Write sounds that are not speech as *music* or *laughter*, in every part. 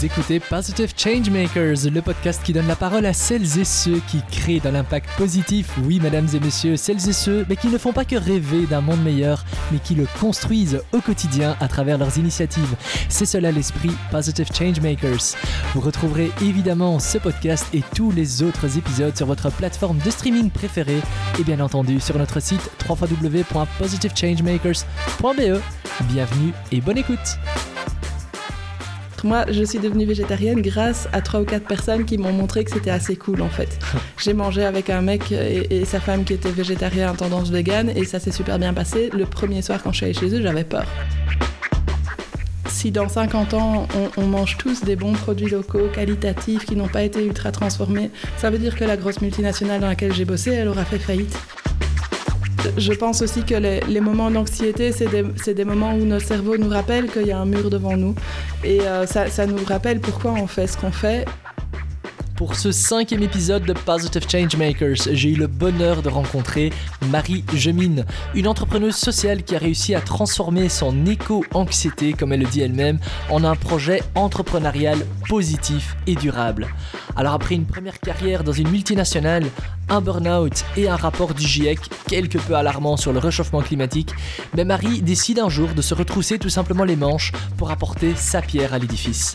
Vous écoutez Positive Changemakers, le podcast qui donne la parole à celles et ceux qui créent de l'impact positif. Oui, mesdames et messieurs, celles et ceux, mais qui ne font pas que rêver d'un monde meilleur, mais qui le construisent au quotidien à travers leurs initiatives. C'est cela l'esprit Positive Changemakers. Vous retrouverez évidemment ce podcast et tous les autres épisodes sur votre plateforme de streaming préférée et bien entendu sur notre site www.positivechangemakers.be. Bienvenue et bonne écoute. Moi, je suis devenue végétarienne grâce à trois ou quatre personnes qui m'ont montré que c'était assez cool en fait. *laughs* J'ai mangé avec un mec et, sa femme qui était végétarien en tendance vegan et ça s'est super bien passé. Le premier soir quand je suis allée chez eux, j'avais peur. Si dans 50 ans, on, on, mange tous des bons produits locaux, qualitatifs, qui n'ont pas été ultra transformés, ça veut dire que la grosse multinationale dans laquelle j'ai bossé, elle aura fait faillite. Je pense aussi que les, moments d'anxiété, c'est des, moments où nos cerveaux nous rappellent qu'il y a un mur devant nous. Et euh, ça nous rappelle pourquoi on fait ce qu'on fait. Pour ce cinquième épisode de Positive Changemakers, j'ai eu le bonheur de rencontrer Marie Gemine, une entrepreneuse sociale qui a réussi à transformer son éco-anxiété, comme elle le dit elle-même, en un projet entrepreneurial positif et durable. Alors après une première carrière dans une multinationale, un burn-out et un rapport du GIEC quelque peu alarmant sur le réchauffement climatique, mais Marie décide un jour de se retrousser tout simplement les manches pour apporter sa pierre à l'édifice.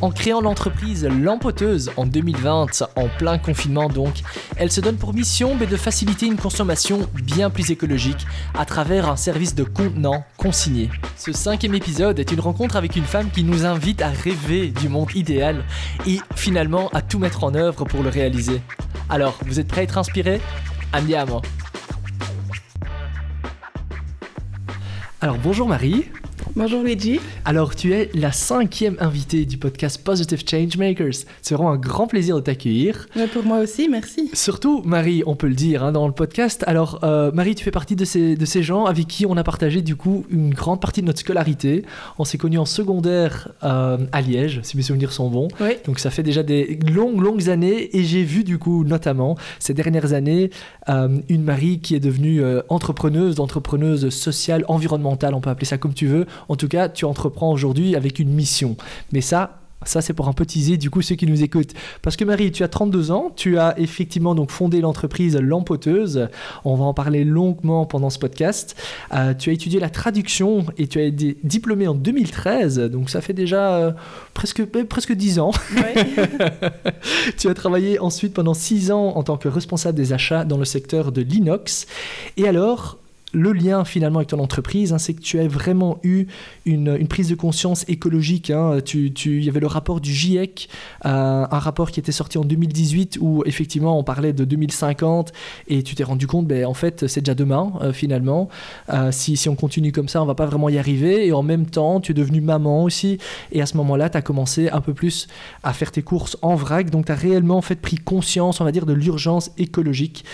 En créant l'entreprise Lampoteuse en 2020, en plein confinement donc, elle se donne pour mission de faciliter une consommation bien plus écologique à travers un service de contenant consigné. Ce cinquième épisode est une rencontre avec une femme qui nous invite à rêver du monde idéal et finalement à tout mettre en œuvre pour le réaliser. Alors, vous êtes prêts? Être inspiré Andiamo Alors bonjour Marie Bonjour Luigi. Alors, tu es la cinquième invitée du podcast Positive Changemakers. C'est vraiment un grand plaisir de t'accueillir. pour moi aussi, merci. Surtout, Marie, on peut le dire hein, dans le podcast. Alors, euh, Marie, tu fais partie de ces, de ces gens avec qui on a partagé du coup une grande partie de notre scolarité. On s'est connus en secondaire euh, à Liège, si mes souvenirs sont bons. Oui. Donc, ça fait déjà des longues, longues années. Et j'ai vu du coup, notamment, ces dernières années, euh, une Marie qui est devenue entrepreneuse, entrepreneuse sociale, environnementale, on peut appeler ça comme tu veux en tout cas, tu entreprends aujourd'hui avec une mission. Mais ça, ça, c'est pour un peu teaser du coup ceux qui nous écoutent. Parce que Marie, tu as 32 ans, tu as effectivement donc fondé l'entreprise Lampoteuse. On va en parler longuement pendant ce podcast. Euh, tu as étudié la traduction et tu as été diplômée en 2013, donc ça fait déjà euh, presque, euh, presque 10 ans. *laughs* tu as travaillé ensuite pendant 6 ans en tant que responsable des achats dans le secteur de l'inox. Et alors, le lien finalement avec ton entreprise, hein, c'est que tu as vraiment eu une, prise de conscience écologique. Hein. Il y avait le rapport du GIEC, euh, un rapport qui était sorti en 2018 où effectivement on parlait de 2050 et tu t'es rendu compte, ben, en fait c'est déjà demain euh, finalement. Euh, si, si, on continue comme ça, on va pas vraiment y arriver. Et en même temps, tu es devenu maman aussi. Et à ce moment-là, tu as commencé un peu plus à faire tes courses en vrac. Donc tu as réellement en fait pris conscience, on va dire, de l'urgence écologique.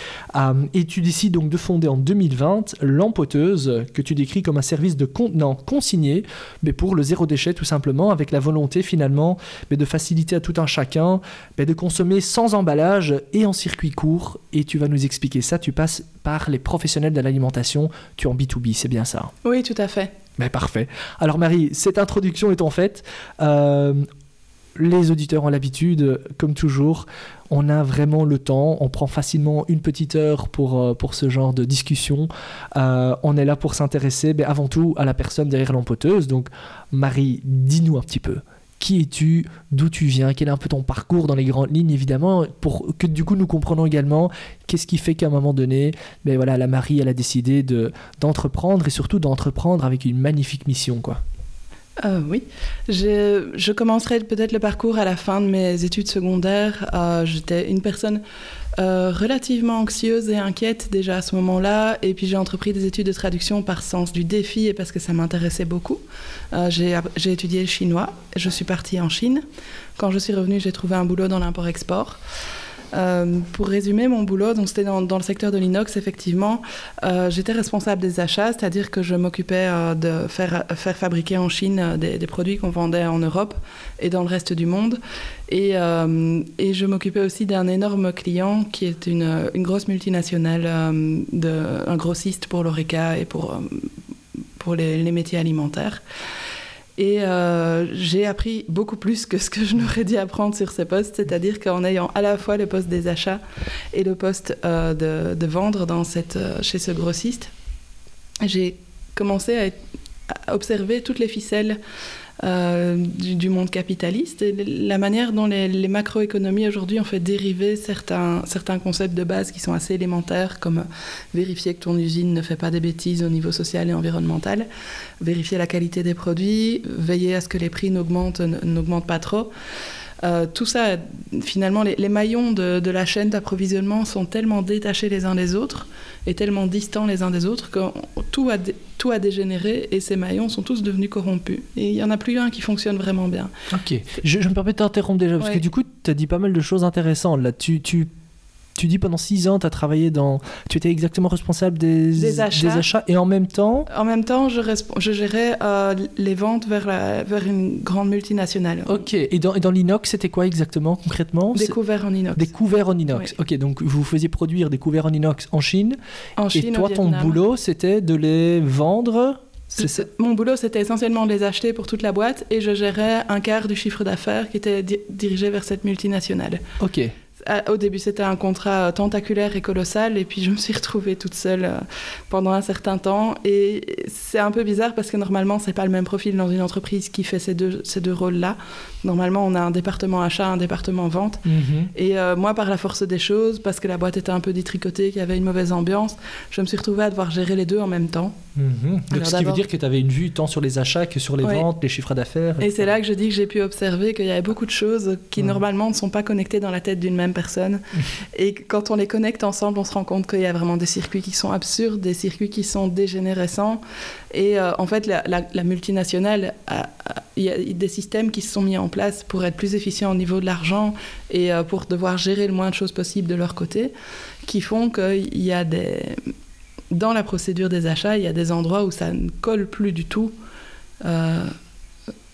et tu décides donc de fonder en 2020 l'empoteuse, que tu décris comme un service de contenant consigné, mais pour le zéro déchet tout simplement, avec la volonté finalement mais de faciliter à tout un chacun mais de consommer sans emballage et en circuit court. Et tu vas nous expliquer ça, tu passes par les professionnels de l'alimentation, tu es en B2B, c'est bien ça Oui, tout à fait. Mais parfait. Alors Marie, cette introduction étant faite, euh, les auditeurs ont l'habitude, comme toujours, on a vraiment le temps, on prend facilement une petite heure pour, euh, pour ce genre de discussion. Euh, on est là pour s'intéresser mais avant tout à la personne derrière l'empoteuse. Donc Marie, dis-nous un petit peu. Qui es-tu D'où tu viens Quel est un peu ton parcours dans les grandes lignes, évidemment, pour que du coup nous comprenons également qu'est-ce qui fait qu'à un moment donné, ben voilà, la Marie, elle a décidé de, d'entreprendre et surtout d'entreprendre avec une magnifique mission, quoi. Euh, oui, je, commencerai peut-être le parcours à la fin de mes études secondaires. Euh, j'étais une personne euh, relativement anxieuse et inquiète déjà à ce moment-là, et puis j'ai entrepris des études de traduction par sens du défi et parce que ça m'intéressait beaucoup. j'ai étudié le chinois, je suis partie en Chine. Quand je suis revenue, j'ai trouvé un boulot dans l'import-export. Euh, pour résumer mon boulot, donc c'était dans, le secteur de l'inox, effectivement, euh, j'étais responsable des achats, c'est-à-dire que je m'occupais euh, de faire, fabriquer en Chine des, produits qu'on vendait en Europe et dans le reste du monde. Et, je m'occupais aussi d'un énorme client qui est une, grosse multinationale, un grossiste pour l'ORECA et pour, les métiers alimentaires. Et euh, j'ai appris beaucoup plus que ce que je n'aurais dû apprendre sur ces postes, c'est-à-dire qu'en ayant à la fois le poste des achats et le poste euh, de, vendre dans cette, euh, chez ce grossiste, j'ai commencé à, observer toutes les ficelles euh, du, du, monde capitaliste et la manière dont les, les macroéconomies aujourd'hui ont fait dériver certains, certains concepts de base qui sont assez élémentaires, comme vérifier que ton usine ne fait pas des bêtises au niveau social et environnemental, vérifier la qualité des produits, veiller à ce que les prix n'augmentent, n'augmentent pas trop. Euh, tout ça, finalement, les, les maillons de, de, la chaîne d'approvisionnement sont tellement détachés les uns des autres et tellement distants les uns des autres que tout a, tout a dégénéré et ces maillons sont tous devenus corrompus. Et il n'y en a plus un qui fonctionne vraiment bien. Ok, je, je me permets de t'interrompre déjà, parce ouais. que du coup, tu as dit pas mal de choses intéressantes. Là, tu, tu tu dis pendant six ans, tu as travaillé dans. Tu étais exactement responsable des, des, achats. des achats. et en même temps. En même temps, je, je gérais euh, les ventes vers, la, vers une grande multinationale. Ok, et dans, et dans l'inox, c'était quoi exactement, concrètement? Des couverts en inox. Des couverts en inox. Oui. Ok, donc vous faisiez produire des couverts en inox en Chine. En Chine. Et toi, ton boulot, c'était de les vendre mon boulot, c'était essentiellement de les acheter pour toute la boîte et je gérais un quart du chiffre d'affaires qui était di dirigé vers cette multinationale. Ok. Au début, c'était un contrat tentaculaire et colossal, et puis je me suis retrouvée toute seule euh, pendant un certain temps. Et c'est un peu bizarre parce que normalement, c'est pas le même profil dans une entreprise qui fait ces deux, ces deux rôles-là. Normalement, on a un département achat, un département vente. Mm -hmm. Et euh, moi, par la force des choses, parce que la boîte était un peu détricotée, qu'il y avait une mauvaise ambiance, je me suis retrouvée à devoir gérer les deux en même temps. Mm -hmm. Donc, ce qui veut dire que tu avais une vue tant sur les achats que sur les oui. ventes, les chiffres d'affaires. Et, et c'est là que je dis que j'ai pu observer qu'il y avait beaucoup de choses qui, mm. normalement, ne sont pas connectées dans la tête d'une même personne. *laughs* et quand on les connecte ensemble, on se rend compte qu'il y a vraiment des circuits qui sont absurdes, des circuits qui sont dégénérescents. Et euh, en fait, la, la, la multinationale, il y a des systèmes qui se sont mis en place pour être plus efficients au niveau de l'argent et euh, pour devoir gérer le moins de choses possible de leur côté, qui font qu'il y a des... Dans la procédure des achats, il y a des endroits où ça ne colle plus du tout. Euh,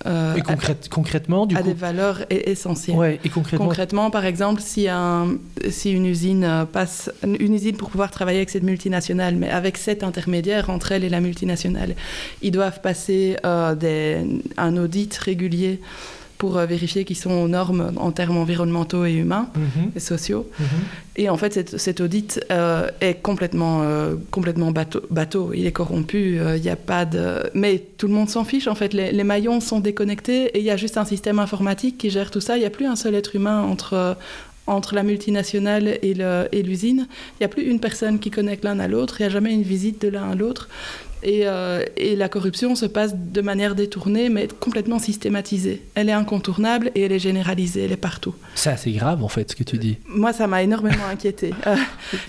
et concrète, à, concrètement, du à coup... des valeurs essentielles. Ouais, et concrètement... concrètement, par exemple, si, un, si une usine passe, une usine pour pouvoir travailler avec cette multinationale, mais avec cet intermédiaire entre elle et la multinationale, ils doivent passer euh, des, un audit régulier pour euh, vérifier qu'ils sont aux normes en termes environnementaux et humains -hmm. et sociaux. -hmm. Et en fait, cet, cet audit euh, est complètement, euh, complètement bateau, bateau. Il est corrompu. Il n'y a pas de. Mais tout le monde s'en fiche. En fait, les, les, maillons sont déconnectés et il y a juste un système informatique qui gère tout ça. Il n'y a plus un seul être humain entre entre la multinationale et l'usine. Il n'y a plus une personne qui connecte l'un à l'autre. Il n'y a jamais une visite de l'un à l'autre. Et, euh, et, la corruption se passe de manière détournée, mais complètement systématisée. Elle est incontournable et elle est généralisée, elle est partout. C'est assez grave, en fait, ce que tu dis. Moi, ça m'a énormément inquiété. *laughs*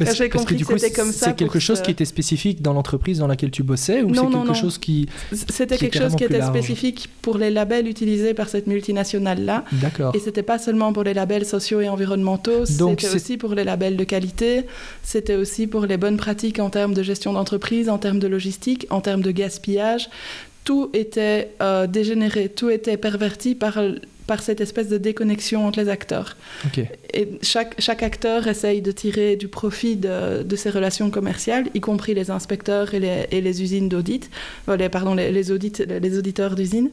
Euh, j'ai compris que, que c'était comme ça. C'est quelque chose ce... qui était spécifique dans l'entreprise dans laquelle tu bossais ou c'est quelque non. chose qui. C'était quelque chose qui était large. spécifique pour les labels utilisés par cette multinationale-là. D'accord. Et c'était pas seulement pour les labels sociaux et environnementaux, c'était aussi pour les labels de qualité, c'était aussi pour les bonnes pratiques en termes de gestion d'entreprise, en termes de logistique en termes de gaspillage. Tout était euh, dégénéré, tout était perverti par, par cette espèce de déconnexion entre les acteurs. Et chaque, chaque acteur essaye de tirer du profit de, de ces relations commerciales, y compris les inspecteurs et les, et les usines d'audit, euh, les, pardon, les, les, audits, les auditeurs d'usines.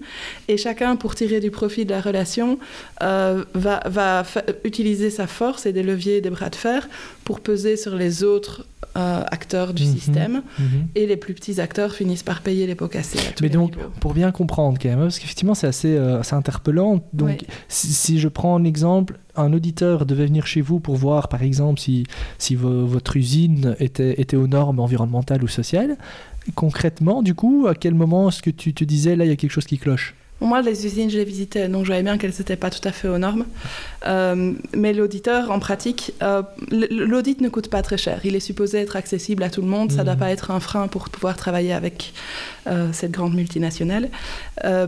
Et chacun, pour tirer du profit de la relation, euh, va, va utiliser sa force et des leviers et des bras de fer pour peser sur les autres euh, acteurs du Mhm, mmh, système mmh. et les plus petits acteurs finissent par payer les pots cassés. À tous Mais les donc, niveaux. pour bien comprendre quand même, parce qu'effectivement c'est assez, euh, interpellant. Donc, Oui. si, si je prends un exemple, un auditeur devait venir chez vous pour voir par exemple si, si vo- votre usine était, était aux normes environnementales ou sociales. Concrètement, du coup, à quel moment est-ce que tu te disais là il y a quelque chose qui cloche? Moi, les usines, je les visitais, donc je voyais bien qu'elles n'étaient pas tout à fait aux normes. Euh, mais l'auditeur, en pratique, euh, l'audit ne coûte pas très cher. Il est supposé être accessible à tout le monde. Ça ne Mhm. doit pas être un frein pour pouvoir travailler avec euh, cette grande multinationale.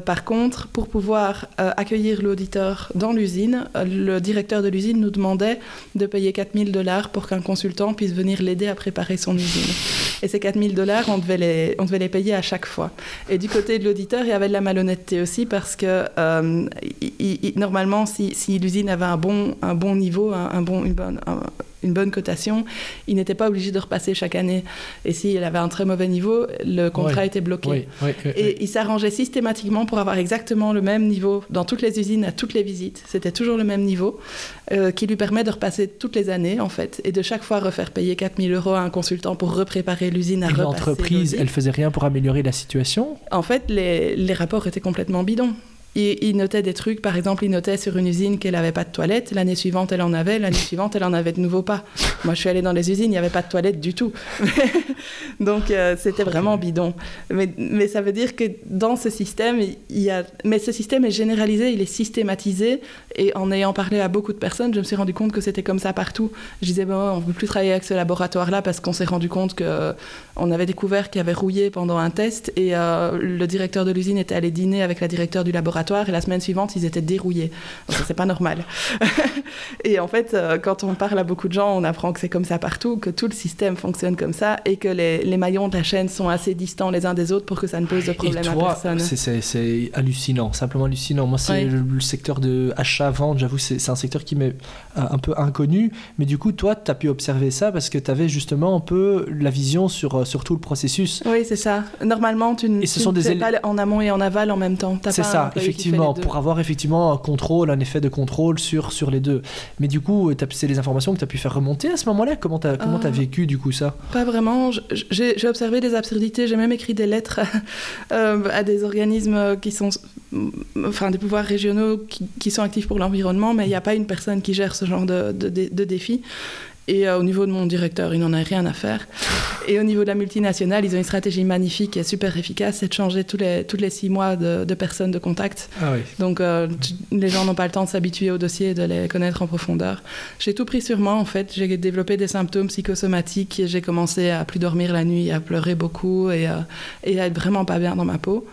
Par contre, pour pouvoir accueillir l'auditeur dans l'usine, le directeur de l'usine nous demandait de payer 4000 dollars pour qu'un consultant puisse venir l'aider à préparer son usine. Et ces 4000 dollars, on, devait les- on devait les payer à chaque fois. Et du côté de l'auditeur, il y avait de la malhonnêteté aussi parce que euh, normalement, si, si l'usine avait un bon, un bon niveau, un, bon, une bonne cotation, il n'était pas obligé de repasser chaque année. Et s'il avait un très mauvais niveau, le contrat était bloqué. et il s'arrangeait systématiquement pour avoir exactement le même niveau dans toutes les usines, à toutes les visites. C'était toujours le même niveau, euh, qui lui permet de repasser toutes les années, en fait, et de chaque fois refaire payer 4000 euros à un consultant pour repréparer l'usine à et L'entreprise, elle faisait rien pour améliorer la situation? En fait, les, les rapports étaient complètement bidons il, notait des trucs, par exemple, il notait sur une usine qu'elle n'avait pas de toilette. L'année suivante, elle en avait. L'année *laughs* suivante, elle en avait de nouveau pas. Moi, je suis allée dans les usines, il n'y avait pas de toilette du tout. *laughs* Donc, euh, c'était vraiment bidon. Mais, mais, ça veut dire que dans ce système, il y a. Mais ce système est généralisé, il est systématisé. Et en ayant parlé à beaucoup de personnes, je me suis rendu compte que c'était comme ça partout. Je disais, bon, on ne peut plus travailler avec ce laboratoire-là parce qu'on s'est rendu compte qu'on avait découvert qu'il avait rouillé pendant un test. Et euh, le directeur de l'usine était allé dîner avec la directeur du laboratoire et la semaine suivante, ils étaient dérouillés. Donc, c'est pas normal. *laughs* et en fait, euh, quand on parle à beaucoup de gens, on apprend que c'est comme ça partout, que tout le système fonctionne comme ça et que les, maillons de la chaîne sont assez distants les uns des autres pour que ça ne pose de problème à personne. C'est hallucinant, simplement hallucinant. Moi, c'est le, secteur de achat-vente, j'avoue, c'est un secteur qui m'est euh, un peu inconnu. Mais du coup, toi, tu as pu observer ça parce que tu avais justement un peu la vision sur, euh, sur tout le processus. Oui, c'est ça. Normalement, tu ne sais pas en amont et en aval en même temps. C'est ça, effectivement, pour avoir effectivement un contrôle, un effet de contrôle sur, sur les deux. Mais du coup, c'est les informations que tu as pu faire remonter à ce moment-là? Comment tu as, comment as vécu du coup ça? Pas vraiment. J'ai observé des absurdités, j'ai même écrit des lettres *laughs* euh, à des organismes qui sont, enfin des pouvoirs régionaux qui, qui sont actifs pour l'environnement, mais il n'y a pas une personne qui gère ce genre de, de, de défis. Et euh, au niveau de mon directeur, il n'en a rien à faire. *laughs* Et au niveau de la multinationale, ils ont une stratégie magnifique et super efficace, c'est de changer tous les, tous les six mois de, personnes de contact. Ah oui. Donc euh, les gens n'ont pas le temps de s'habituer au dossier et de les connaître en profondeur. J'ai tout pris sur moi en fait. J'ai développé des symptômes psychosomatiques. J'ai commencé à plus dormir la nuit, à pleurer beaucoup et, euh, et à être vraiment pas bien dans ma peau.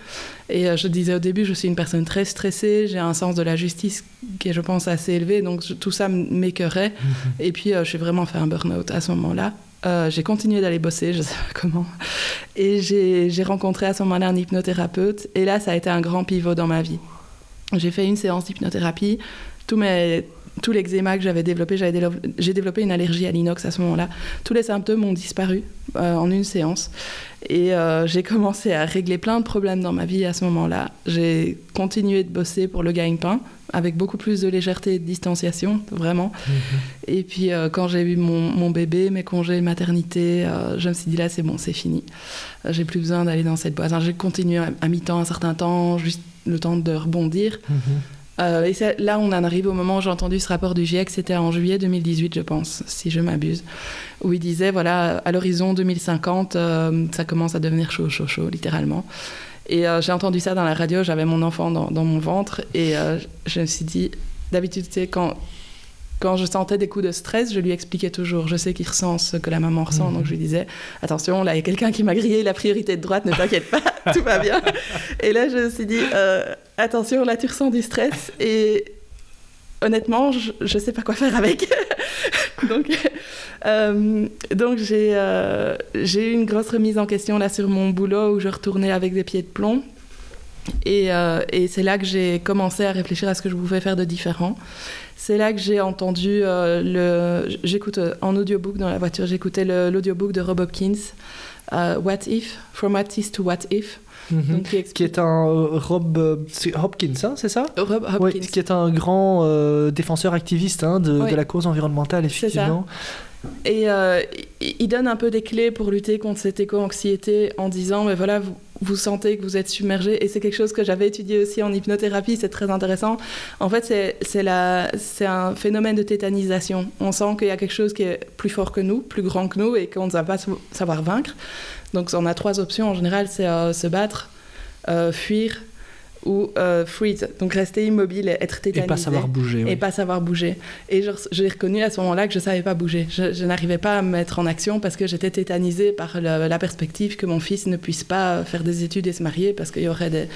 Et euh, je disais au début, je suis une personne très stressée, j'ai un sens de la justice qui est, je pense, assez élevé, donc tout ça m'écœurait. *laughs* Et puis, euh, je suis vraiment fait un burn-out à ce moment-là. Euh, j'ai continué d'aller bosser, je ne sais pas comment. Et j'ai rencontré à ce moment-là un hypnothérapeute. Et là, ça a été un grand pivot dans ma vie. J'ai fait une séance d'hypnothérapie. Tous mes, tout l'eczéma que j'avais développé, j'ai développé une allergie à l'inox à ce moment-là. Tous les symptômes ont disparu euh, en une séance. Et euh, j'ai commencé à régler plein de problèmes dans ma vie à ce moment-là. J'ai continué de bosser pour le gagne-pain avec beaucoup plus de légèreté et de distanciation, vraiment. Mhm. Et puis euh, quand j'ai eu mon, bébé, mes congés maternité, je me suis dit là c'est bon, c'est fini. j'ai plus besoin d'aller dans cette boîte. j'ai continué à, mi-temps un certain temps, juste le temps de rebondir. Mhm. Euh, et là, on en arrive au moment où j'ai entendu ce rapport du GIEC, c'était en juillet 2018, je pense, si je m'abuse, où il disait, voilà, à l'horizon 2050, euh, ça commence à devenir chaud, chaud, chaud, littéralement. Et euh, j'ai entendu ça dans la radio, j'avais mon enfant dans, dans mon ventre, et je me suis dit, d'habitude, tu sais, quand, quand je sentais des coups de stress, je lui expliquais toujours. Je sais qu'il ressent ce que la maman ressent, donc je lui disais attention, là il y a quelqu'un qui m'a grillé la priorité de droite, ne t'inquiète pas, *laughs* tout va bien. Et là je me suis dit euh, attention, là tu ressens du stress et honnêtement, je ne sais pas quoi faire avec. *laughs* donc, euh, donc euh, j'ai eu une grosse remise en question là sur mon boulot où je retournais avec des pieds de plomb. Et, et c'est là que j'ai commencé à réfléchir à ce que je pouvais faire de différent. C'est là que j'ai entendu euh, le. J'écoute euh, en audiobook dans la voiture, j'écoutais l'audiobook de Rob Hopkins, euh, What If, From What Is to What If. Mhm. qui, est un Rob Hopkins, hein, c'est ça? Rob Hopkins. qui est un grand défenseur activiste hein, de, de, la cause environnementale, effectivement. Et il donne un peu des clés pour lutter contre cette éco-anxiété en disant, mais voilà, vous, vous sentez que vous êtes submergé. Et c'est quelque chose que j'avais étudié aussi en hypnothérapie, c'est très intéressant. En fait, c'est un phénomène de tétanisation. On sent qu'il y a quelque chose qui est plus fort que nous, plus grand que nous, et qu'on ne va pas savoir vaincre. Donc on a trois options en général, c'est euh, se battre, euh, fuir ou euh, freeze, donc rester immobile et être tétanisé. Et pas savoir bouger. Et pas savoir bouger. Et j'ai reconnu à ce moment-là que je ne savais pas bouger. Je, n'arrivais pas à me mettre en action parce que j'étais tétanisée par la perspective que mon fils ne puisse pas faire des études et se marier parce qu'il y aurait des,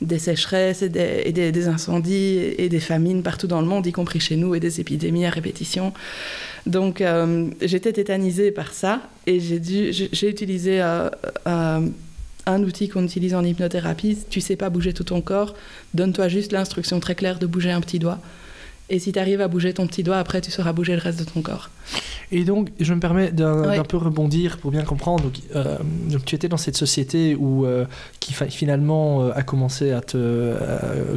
des sécheresses et, des, des, incendies et, des famines partout dans le monde, y compris chez nous, et des épidémies à répétition. Donc euh, j'étais tétanisée par ça et j'ai utilisé... Euh, euh un outil qu'on utilise en hypnothérapie. Tu sais pas bouger tout ton corps, donne-toi juste l'instruction très claire de bouger un petit doigt. Et si tu arrives à bouger ton petit doigt, après, tu sauras bouger le reste de ton corps. Et donc, je me permets d'un Ouais. peu rebondir pour bien comprendre. Donc, euh, donc, tu étais dans cette société où, euh, qui finalement euh, a commencé à te,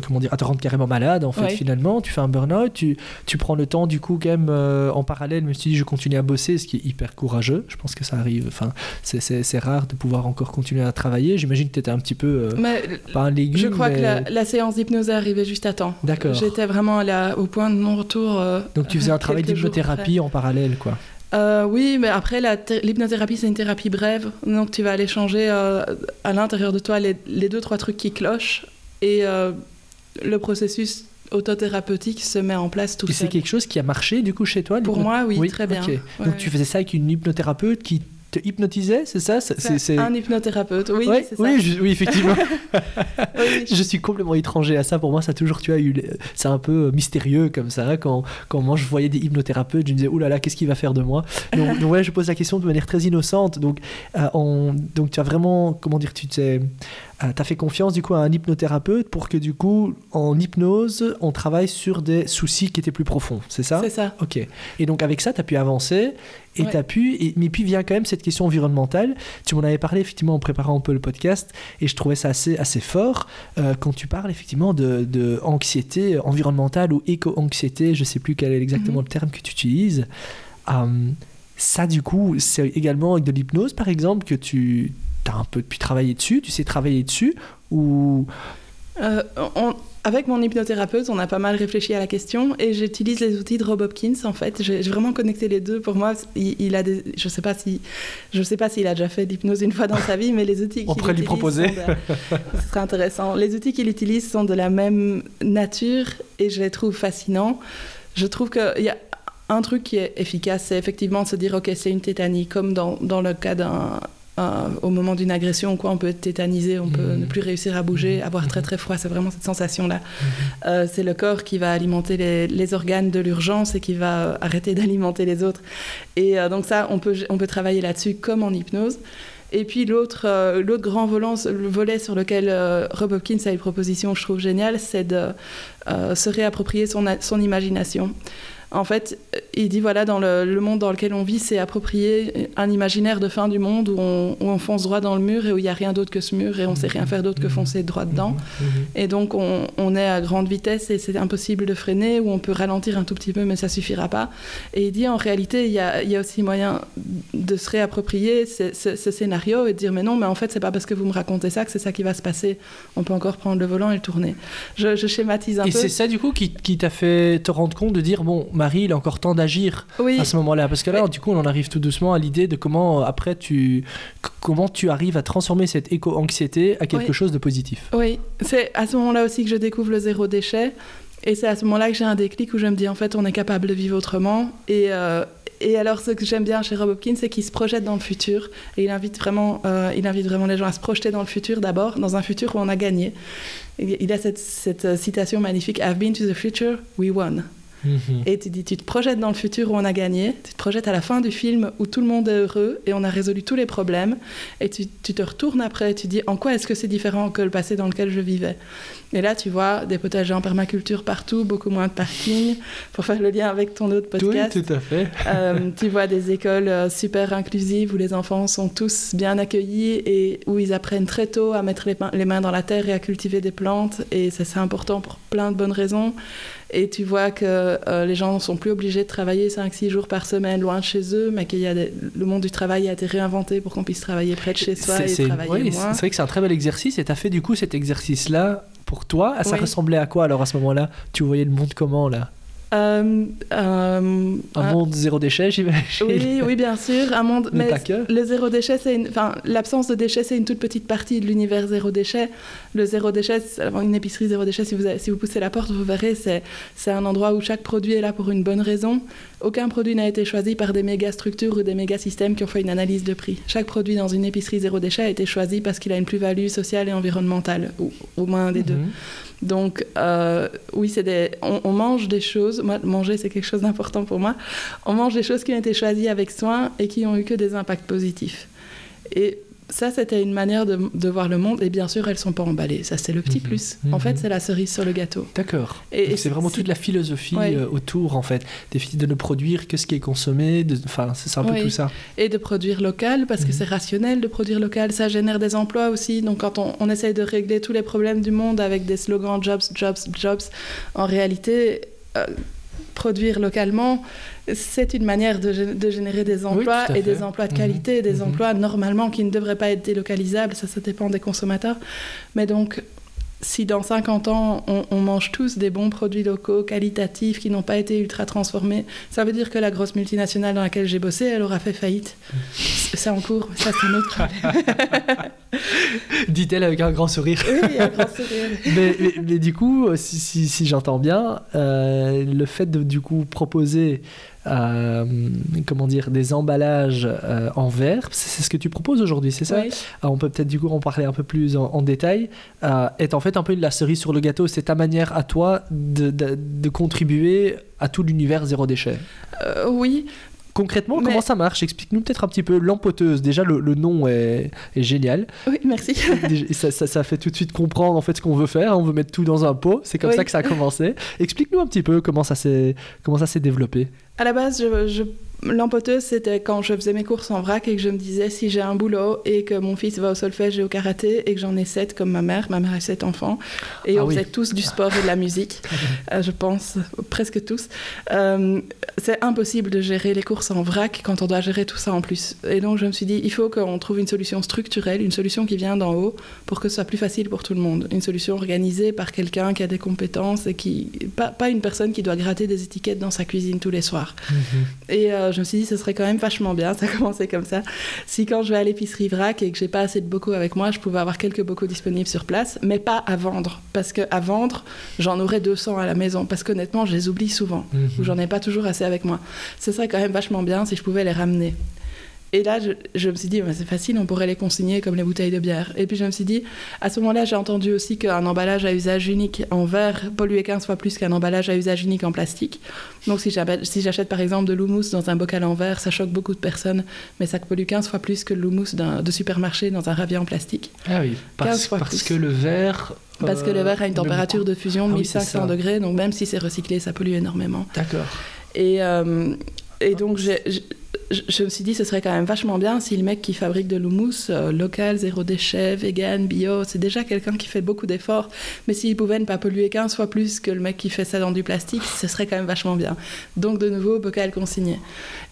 comment dire, à te rendre carrément malade, en fait, Ouais. finalement. Tu fais un burn-out, tu, tu prends le temps, du coup, quand même, en parallèle, mais tu dis, je continue à bosser, ce qui est hyper courageux. Je pense que ça arrive. Enfin, c'est- rare de pouvoir encore continuer à travailler. J'imagine que tu étais un petit peu, Mais pas un légume, je crois que la séance d'hypnose est arrivée juste à temps. D'accord. J'étais vraiment là, au point de non-retour. euh, Donc, tu faisais un travail d'hypnothérapie en parallèle, quoi. Euh, oui, mais après, l'hypnothérapie, c'est une thérapie brève. Donc, tu vas aller changer euh, à l'intérieur de toi les, les deux, trois trucs qui clochent. Et euh, le processus autothérapeutique se met en place tout Et c'est seul. quelque chose qui a marché, du coup, chez toi Pour moi, oui, très bien. Ouais, Donc tu faisais ça avec une hypnothérapeute qui te hypnotisait, c'est ça C'est- un hypnothérapeute, oui, Ouais, c'est ça. oui, je- oui, effectivement. *laughs* Oui, je suis complètement étranger à ça. Pour moi, ça a toujours, tu as eu, c'est un peu mystérieux comme ça. Quand, quand moi je voyais des hypnothérapeutes, je me disais, oulala, là là, qu'est-ce qu'il va faire de moi? Donc, donc je pose la question de manière très innocente. Donc, euh, on- donc tu as vraiment, comment dire, tu t'es, euh, t'as fait confiance du coup à un hypnothérapeute pour que du coup, en hypnose, on travaille sur des soucis qui étaient plus profonds. C'est ça? C'est ça. Ok. Et donc avec ça, tu as pu avancer et Ouais. tu as pu. Et, mais puis vient quand même cette question environnementale. Tu m'en avais parlé effectivement en préparant un peu le podcast et je trouvais ça assez, assez fort euh, quand tu parles effectivement de, de anxiété environnementale ou éco-anxiété. Je sais plus quel est exactement Mhm. le terme que tu utilises. Hum, ça, du coup, c'est également avec de l'hypnose par exemple que tu as un peu pu travailler dessus. Tu sais travailler dessus ou. Euh, on- avec mon hypnothérapeute, on a pas mal réfléchi à la question et j'utilise les outils de Rob Hopkins en fait. J'ai vraiment connecté les deux. Pour moi, il, il a des, je sais pas si, je sais pas s'il a déjà fait l'hypnose une fois dans sa vie, mais les outils On qu'il pourrait lui utilise proposer. de- ce serait intéressant. Les outils qu'il utilise sont de la même nature et je les trouve fascinants. Je trouve qu'il y a un truc qui est efficace, c'est effectivement de se dire ok, c'est une tétanie, comme dans, dans le cas d'un un- au moment d'une agression, quoi, on peut être tétanisé, on peut Mhm. ne plus réussir à bouger, Mhm. avoir très très froid, c'est vraiment cette sensation-là. Euh, c'est le corps qui va alimenter les, les organes de l'urgence et qui va euh, arrêter *laughs* d'alimenter les autres. Et euh, donc ça, on peut, on peut travailler là-dessus comme en hypnose. Et puis l'autre euh, l'autre grand volant, le volet sur lequel euh, Rob Hopkins a une proposition, je trouve géniale, c'est de euh, se réapproprier son imagination. En fait, il dit voilà, dans le, le monde dans lequel on vit, c'est approprier un imaginaire de fin du monde où on, où on fonce droit dans le mur et où il n'y a rien d'autre que ce mur et on sait rien faire d'autre que foncer droit dedans. Et donc, on, on est à grande vitesse et c'est impossible de freiner, ou on peut ralentir un tout petit peu, mais ça suffira pas. Et il dit, en réalité, il y a, il y a aussi moyen de se réapproprier ce, ce- ce scénario et de dire, mais non, mais en fait, c'est pas parce que vous me racontez ça que c'est ça qui va se passer. On peut encore prendre le volant et le tourner. Je, je schématise un Et peu. c'est ça du coup qui, qui t'a fait te rendre compte de dire bon Marie il a encore temps d'agir Oui, à ce moment-là parce que là du coup on en arrive tout doucement à l'idée de comment après tu comment tu arrives à transformer cette éco-anxiété à quelque Oui. chose de positif. Oui, c'est à ce moment-là aussi que je découvre le zéro déchet. Et c'est à ce moment-là que j'ai un déclic où je me dis, en fait, on est capable de vivre autrement. Et, euh, et alors, ce que j'aime bien chez Rob Hopkins, c'est qu'il se projette dans le futur. Et il invite, vraiment, euh, il invite vraiment les gens à se projeter dans le futur d'abord, dans un futur où on a gagné. Il il a cette, cette euh, citation magnifique, I've been to the future, we won. Mhm. Et tu dis, tu te projettes dans le futur où on a gagné, tu te projettes à la fin du film où tout le monde est heureux et on a résolu tous les problèmes, et tu, tu te retournes après et tu dis, en quoi est-ce que c'est différent que le passé dans lequel je vivais? Et là, tu vois des potagers en permaculture partout, beaucoup moins de parking, pour faire le lien avec ton autre Oui, podcast. tout à fait. Euh, tu vois des écoles euh, super inclusives où les enfants sont tous bien accueillis et où ils apprennent très tôt à mettre les, mains- les mains dans la terre et à cultiver des plantes. Et ça, c'est important pour plein de bonnes raisons. Et tu vois que euh, les gens ne sont plus obligés de travailler 5-6 jours par semaine loin de chez eux, mais que le monde du travail a été réinventé pour qu'on puisse travailler près de chez soi C'est- et travailler oui, moins. c'est vrai que c'est un très bel exercice et tu as fait du coup cet exercice là pour toi. Ah, Ça Oui. ressemblait à quoi alors à ce moment-là? Tu voyais le monde comment là? Euh, euh, Un un- monde zéro déchet j'imagine. Oui, oui, bien sûr. Un monde, Mais le zéro déchet, c'est une... enfin, l'absence de déchets, c'est une toute petite partie de l'univers zéro déchet. Le zéro déchet, une épicerie zéro déchet, si vous, avez- si vous poussez la porte, vous verrez, c'est, c'est un endroit où chaque produit est là pour une bonne raison. Aucun produit n'a été choisi par des méga structures ou des méga systèmes qui ont fait une analyse de prix. Chaque produit dans une épicerie zéro déchet a été choisi parce qu'il a une plus-value sociale et environnementale, ou au moins un des deux. Donc, euh, oui, on, mange des choses. Moi, manger, c'est quelque chose d'important pour moi. On mange des choses qui ont été choisies avec soin et qui ont eu que des impacts positifs. Ça, c'était une manière de, de, voir le monde. Et bien sûr, elles sont pas emballées. Ça, c'est le petit Mhm. plus. En Mhm. fait, c'est la cerise sur le gâteau. D'accord. Et- Donc et c'est vraiment toute la philosophie Ouais. euh, autour, en fait. De ne produire que ce qui est consommé. de- Enfin, c'est un peu Oui. tout ça. Et de produire local, parce que Mhm. c'est rationnel de produire local. Ça génère des emplois aussi. Donc, quand on, on essaye de régler tous les problèmes du monde avec des slogans jobs, jobs, jobs, en réalité, euh, produire localement, c'est une manière de, gé- de générer des emplois et des emplois de Mhm. qualité, des Mhm. emplois normalement qui ne devraient pas être délocalisables. Ça, ça dépend des consommateurs. Mais donc, si dans 50 ans, on, on mange tous des bons produits locaux, qualitatifs, qui n'ont pas été ultra transformés, ça veut dire que la grosse multinationale dans laquelle j'ai bossé, elle aura fait faillite. C'est en cours, ça c'est un autre problème. *laughs* Dit-elle avec un grand sourire. Oui, un grand sourire. *laughs* mais, mais- mais du coup, si, si- si j'entends bien, euh, le fait de du coup proposer, comment dire, des emballages euh, en verre, c'est ce que tu proposes aujourd'hui, c'est ça Oui. Ah, On peut peut-être du coup en parler un peu plus en, en détail. euh, est en fait un peu la cerise sur le gâteau. C'est ta manière à toi de, de- de contribuer à tout l'univers zéro déchet. Euh, oui, Concrètement, Mais- comment ça marche? Explique-nous peut-être un petit peu l'empoteuse. Déjà, le, le nom est, est génial. oui, merci. *laughs* Ça, ça- ça fait tout de suite comprendre en fait ce qu'on veut faire. On veut mettre tout dans un pot. C'est comme Oui. ça que ça a commencé. Explique-nous un petit peu comment ça s'est comment ça s'est développé. À la base, je, je- l'empoteuse, c'était quand je faisais mes courses en vrac et que je me disais si j'ai un boulot et que mon fils va au solfège et au karaté et que j'en ai sept comme ma mère, ma mère a sept enfants, et Ah on oui. faisait tous du sport et de la musique, *laughs* euh, je pense, presque tous. Euh, c'est impossible de gérer les courses en vrac quand on doit gérer tout ça en plus. Et donc je me suis dit, il faut qu'on trouve une solution structurelle, une solution qui vient d'en haut pour que ce soit plus facile pour tout le monde. Une solution organisée par quelqu'un qui a des compétences et qui... Pas, pas une personne qui doit gratter des étiquettes dans sa cuisine tous les soirs. Et euh, je me suis dit, ce serait quand même vachement bien, ça *laughs* a commencé comme ça. Si quand je vais à l'épicerie vrac et que j'ai pas assez de bocaux avec moi, je pouvais avoir quelques bocaux disponibles sur place, mais pas à vendre. Parce que à vendre, j'en aurais 200 à la maison. Parce qu'honnêtement, je les oublie souvent. Mhm. Ou j'en ai pas toujours assez avec moi. Ce serait quand même vachement bien si je pouvais les ramener. Et là, je, je me suis dit, bah, c'est facile, on pourrait les consigner comme les bouteilles de bière. Et puis je me suis dit, à ce moment-là, j'ai entendu aussi qu'un emballage à usage unique en verre polluait 15 fois plus qu'un emballage à usage unique en plastique. Donc si j'achète si par exemple de l'houmous dans un bocal en verre, ça choque beaucoup de personnes, mais ça pollue 15 fois plus que l'houmous de supermarché dans un ravier en plastique. Ah oui, parce, 15 fois parce plus. que le verre. Parce que le verre a une température de fusion de Ah oui, c'est 1500 ça. degrés, donc même si c'est recyclé, ça pollue énormément. D'accord. Et, euh, et donc, j'ai- je, je- je me suis dit, ce serait quand même vachement bien si le mec qui fabrique de l'houmous euh, local, zéro déchet, vegan, bio, c'est déjà quelqu'un qui fait beaucoup d'efforts. Mais s'il pouvait ne pas polluer 15 fois plus que le mec qui fait ça dans du plastique, ce serait quand même vachement bien. Donc, de nouveau, bocal consigné.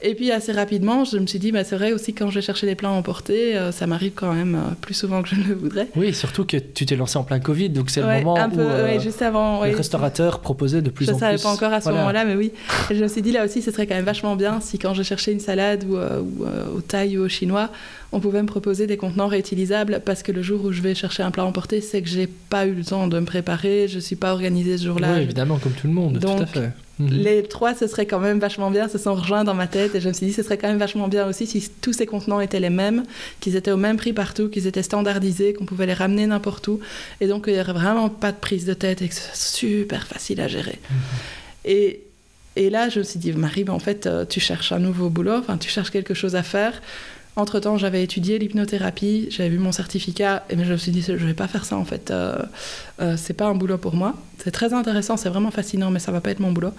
Et puis, assez rapidement, je me suis dit, bah, c'est vrai aussi, quand je vais chercher des plats emportés, euh, ça m'arrive quand même euh, plus souvent que je ne le voudrais. Oui, surtout que tu t'es lancé en plein Covid, donc c'est Ouais, le moment un peu, où euh, ouais, juste avant. les ouais. restaurateurs proposaient de plus je en ne plus. savais pas encore à ce Voilà. moment-là, mais oui. Et je me suis dit là aussi, ce serait quand même vachement bien si quand je cherchais une salade ou, euh, ou, euh, au thaï ou au chinois, on pouvait me proposer des contenants réutilisables parce que le jour où je vais chercher un plat emporté, c'est que j'ai pas eu le temps de me préparer, je suis pas organisée ce jour-là. Oui, évidemment, comme tout le monde, tout à Donc, fait. Mhm. Les trois, ce serait quand même vachement bien, se sont rejoints dans ma tête et je me suis dit, ce serait quand même vachement bien aussi si tous ces contenants étaient les mêmes, qu'ils étaient au même prix partout, qu'ils étaient standardisés, qu'on pouvait les ramener n'importe où et donc il n'y aurait vraiment pas de prise de tête et que ce soit super facile à gérer. Et, et là, je me suis dit, Marie, ben, en fait, euh, tu cherches un nouveau boulot, enfin, tu cherches quelque chose à faire. Entre-temps, j'avais étudié l'hypnothérapie, j'avais vu mon certificat, et mais je me suis dit, je vais pas faire ça en fait. Euh, euh, c'est pas un boulot pour moi. C'est très intéressant, c'est vraiment fascinant, mais ça va pas être mon boulot.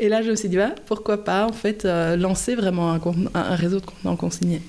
Et là, je me suis dit, bah, pourquoi pas en fait euh, lancer vraiment un, réseau de contenants consignés.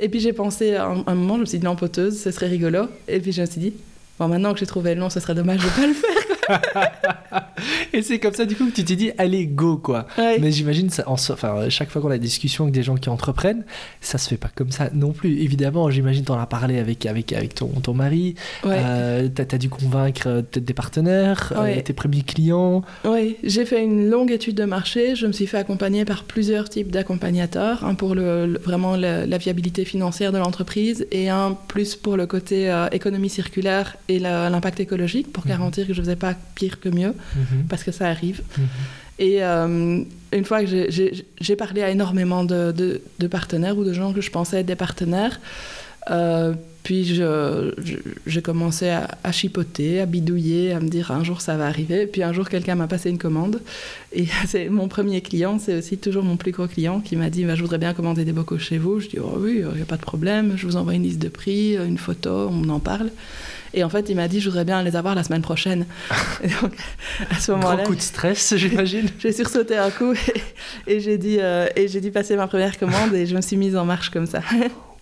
Et puis j'ai pensé un, moment, je me suis dit, l'empoteuse, ce serait rigolo. Et puis je me suis dit, bon, maintenant que j'ai trouvé le nom, ce serait dommage de pas le faire. *laughs* Et c'est comme ça, du coup, que tu t'es dit, allez, go, quoi. Ouais. Mais j'imagine, ça, en so- enfin, chaque fois qu'on a des discussions avec des gens qui entreprennent, ça se fait pas comme ça non plus. Évidemment, j'imagine, t'en as parlé avec, avec, avec ton, ton mari, Ouais. euh, t'as as dû convaincre euh, peut-être des partenaires, euh, tes premiers clients. Oui, j'ai fait une longue étude de marché. Je me suis fait accompagner par plusieurs types d'accompagnateurs. Un pour le, le- vraiment la viabilité financière de l'entreprise et un plus pour le côté euh, économie circulaire et l'impact écologique pour Mhm. garantir que je faisais pas pire que mieux Mhm. parce que ça arrive. Mhm. Et euh, une fois que j'ai- parlé à énormément de, de- de partenaires ou de gens que je pensais être des partenaires, euh, puis j'ai commencé à, à chipoter, à bidouiller, à me dire un jour ça va arriver. Puis un jour quelqu'un m'a passé une commande. Et *laughs* c'est mon premier client, c'est aussi toujours mon plus gros client qui m'a dit bah, Je voudrais bien commander des bocaux chez vous. Je dis oh, Oui, il n'y a pas de problème, je vous envoie une liste de prix, une photo, on en parle. Et en fait, il m'a dit, je voudrais bien les avoir la semaine prochaine. *laughs* Et donc, à ce moment-là. Grand coup de stress, *laughs* j'imagine. *laughs* j'ai sursauté un coup et, et j'ai dit, euh, et j'ai dû passer ma première commande et je me suis mise en marche comme ça.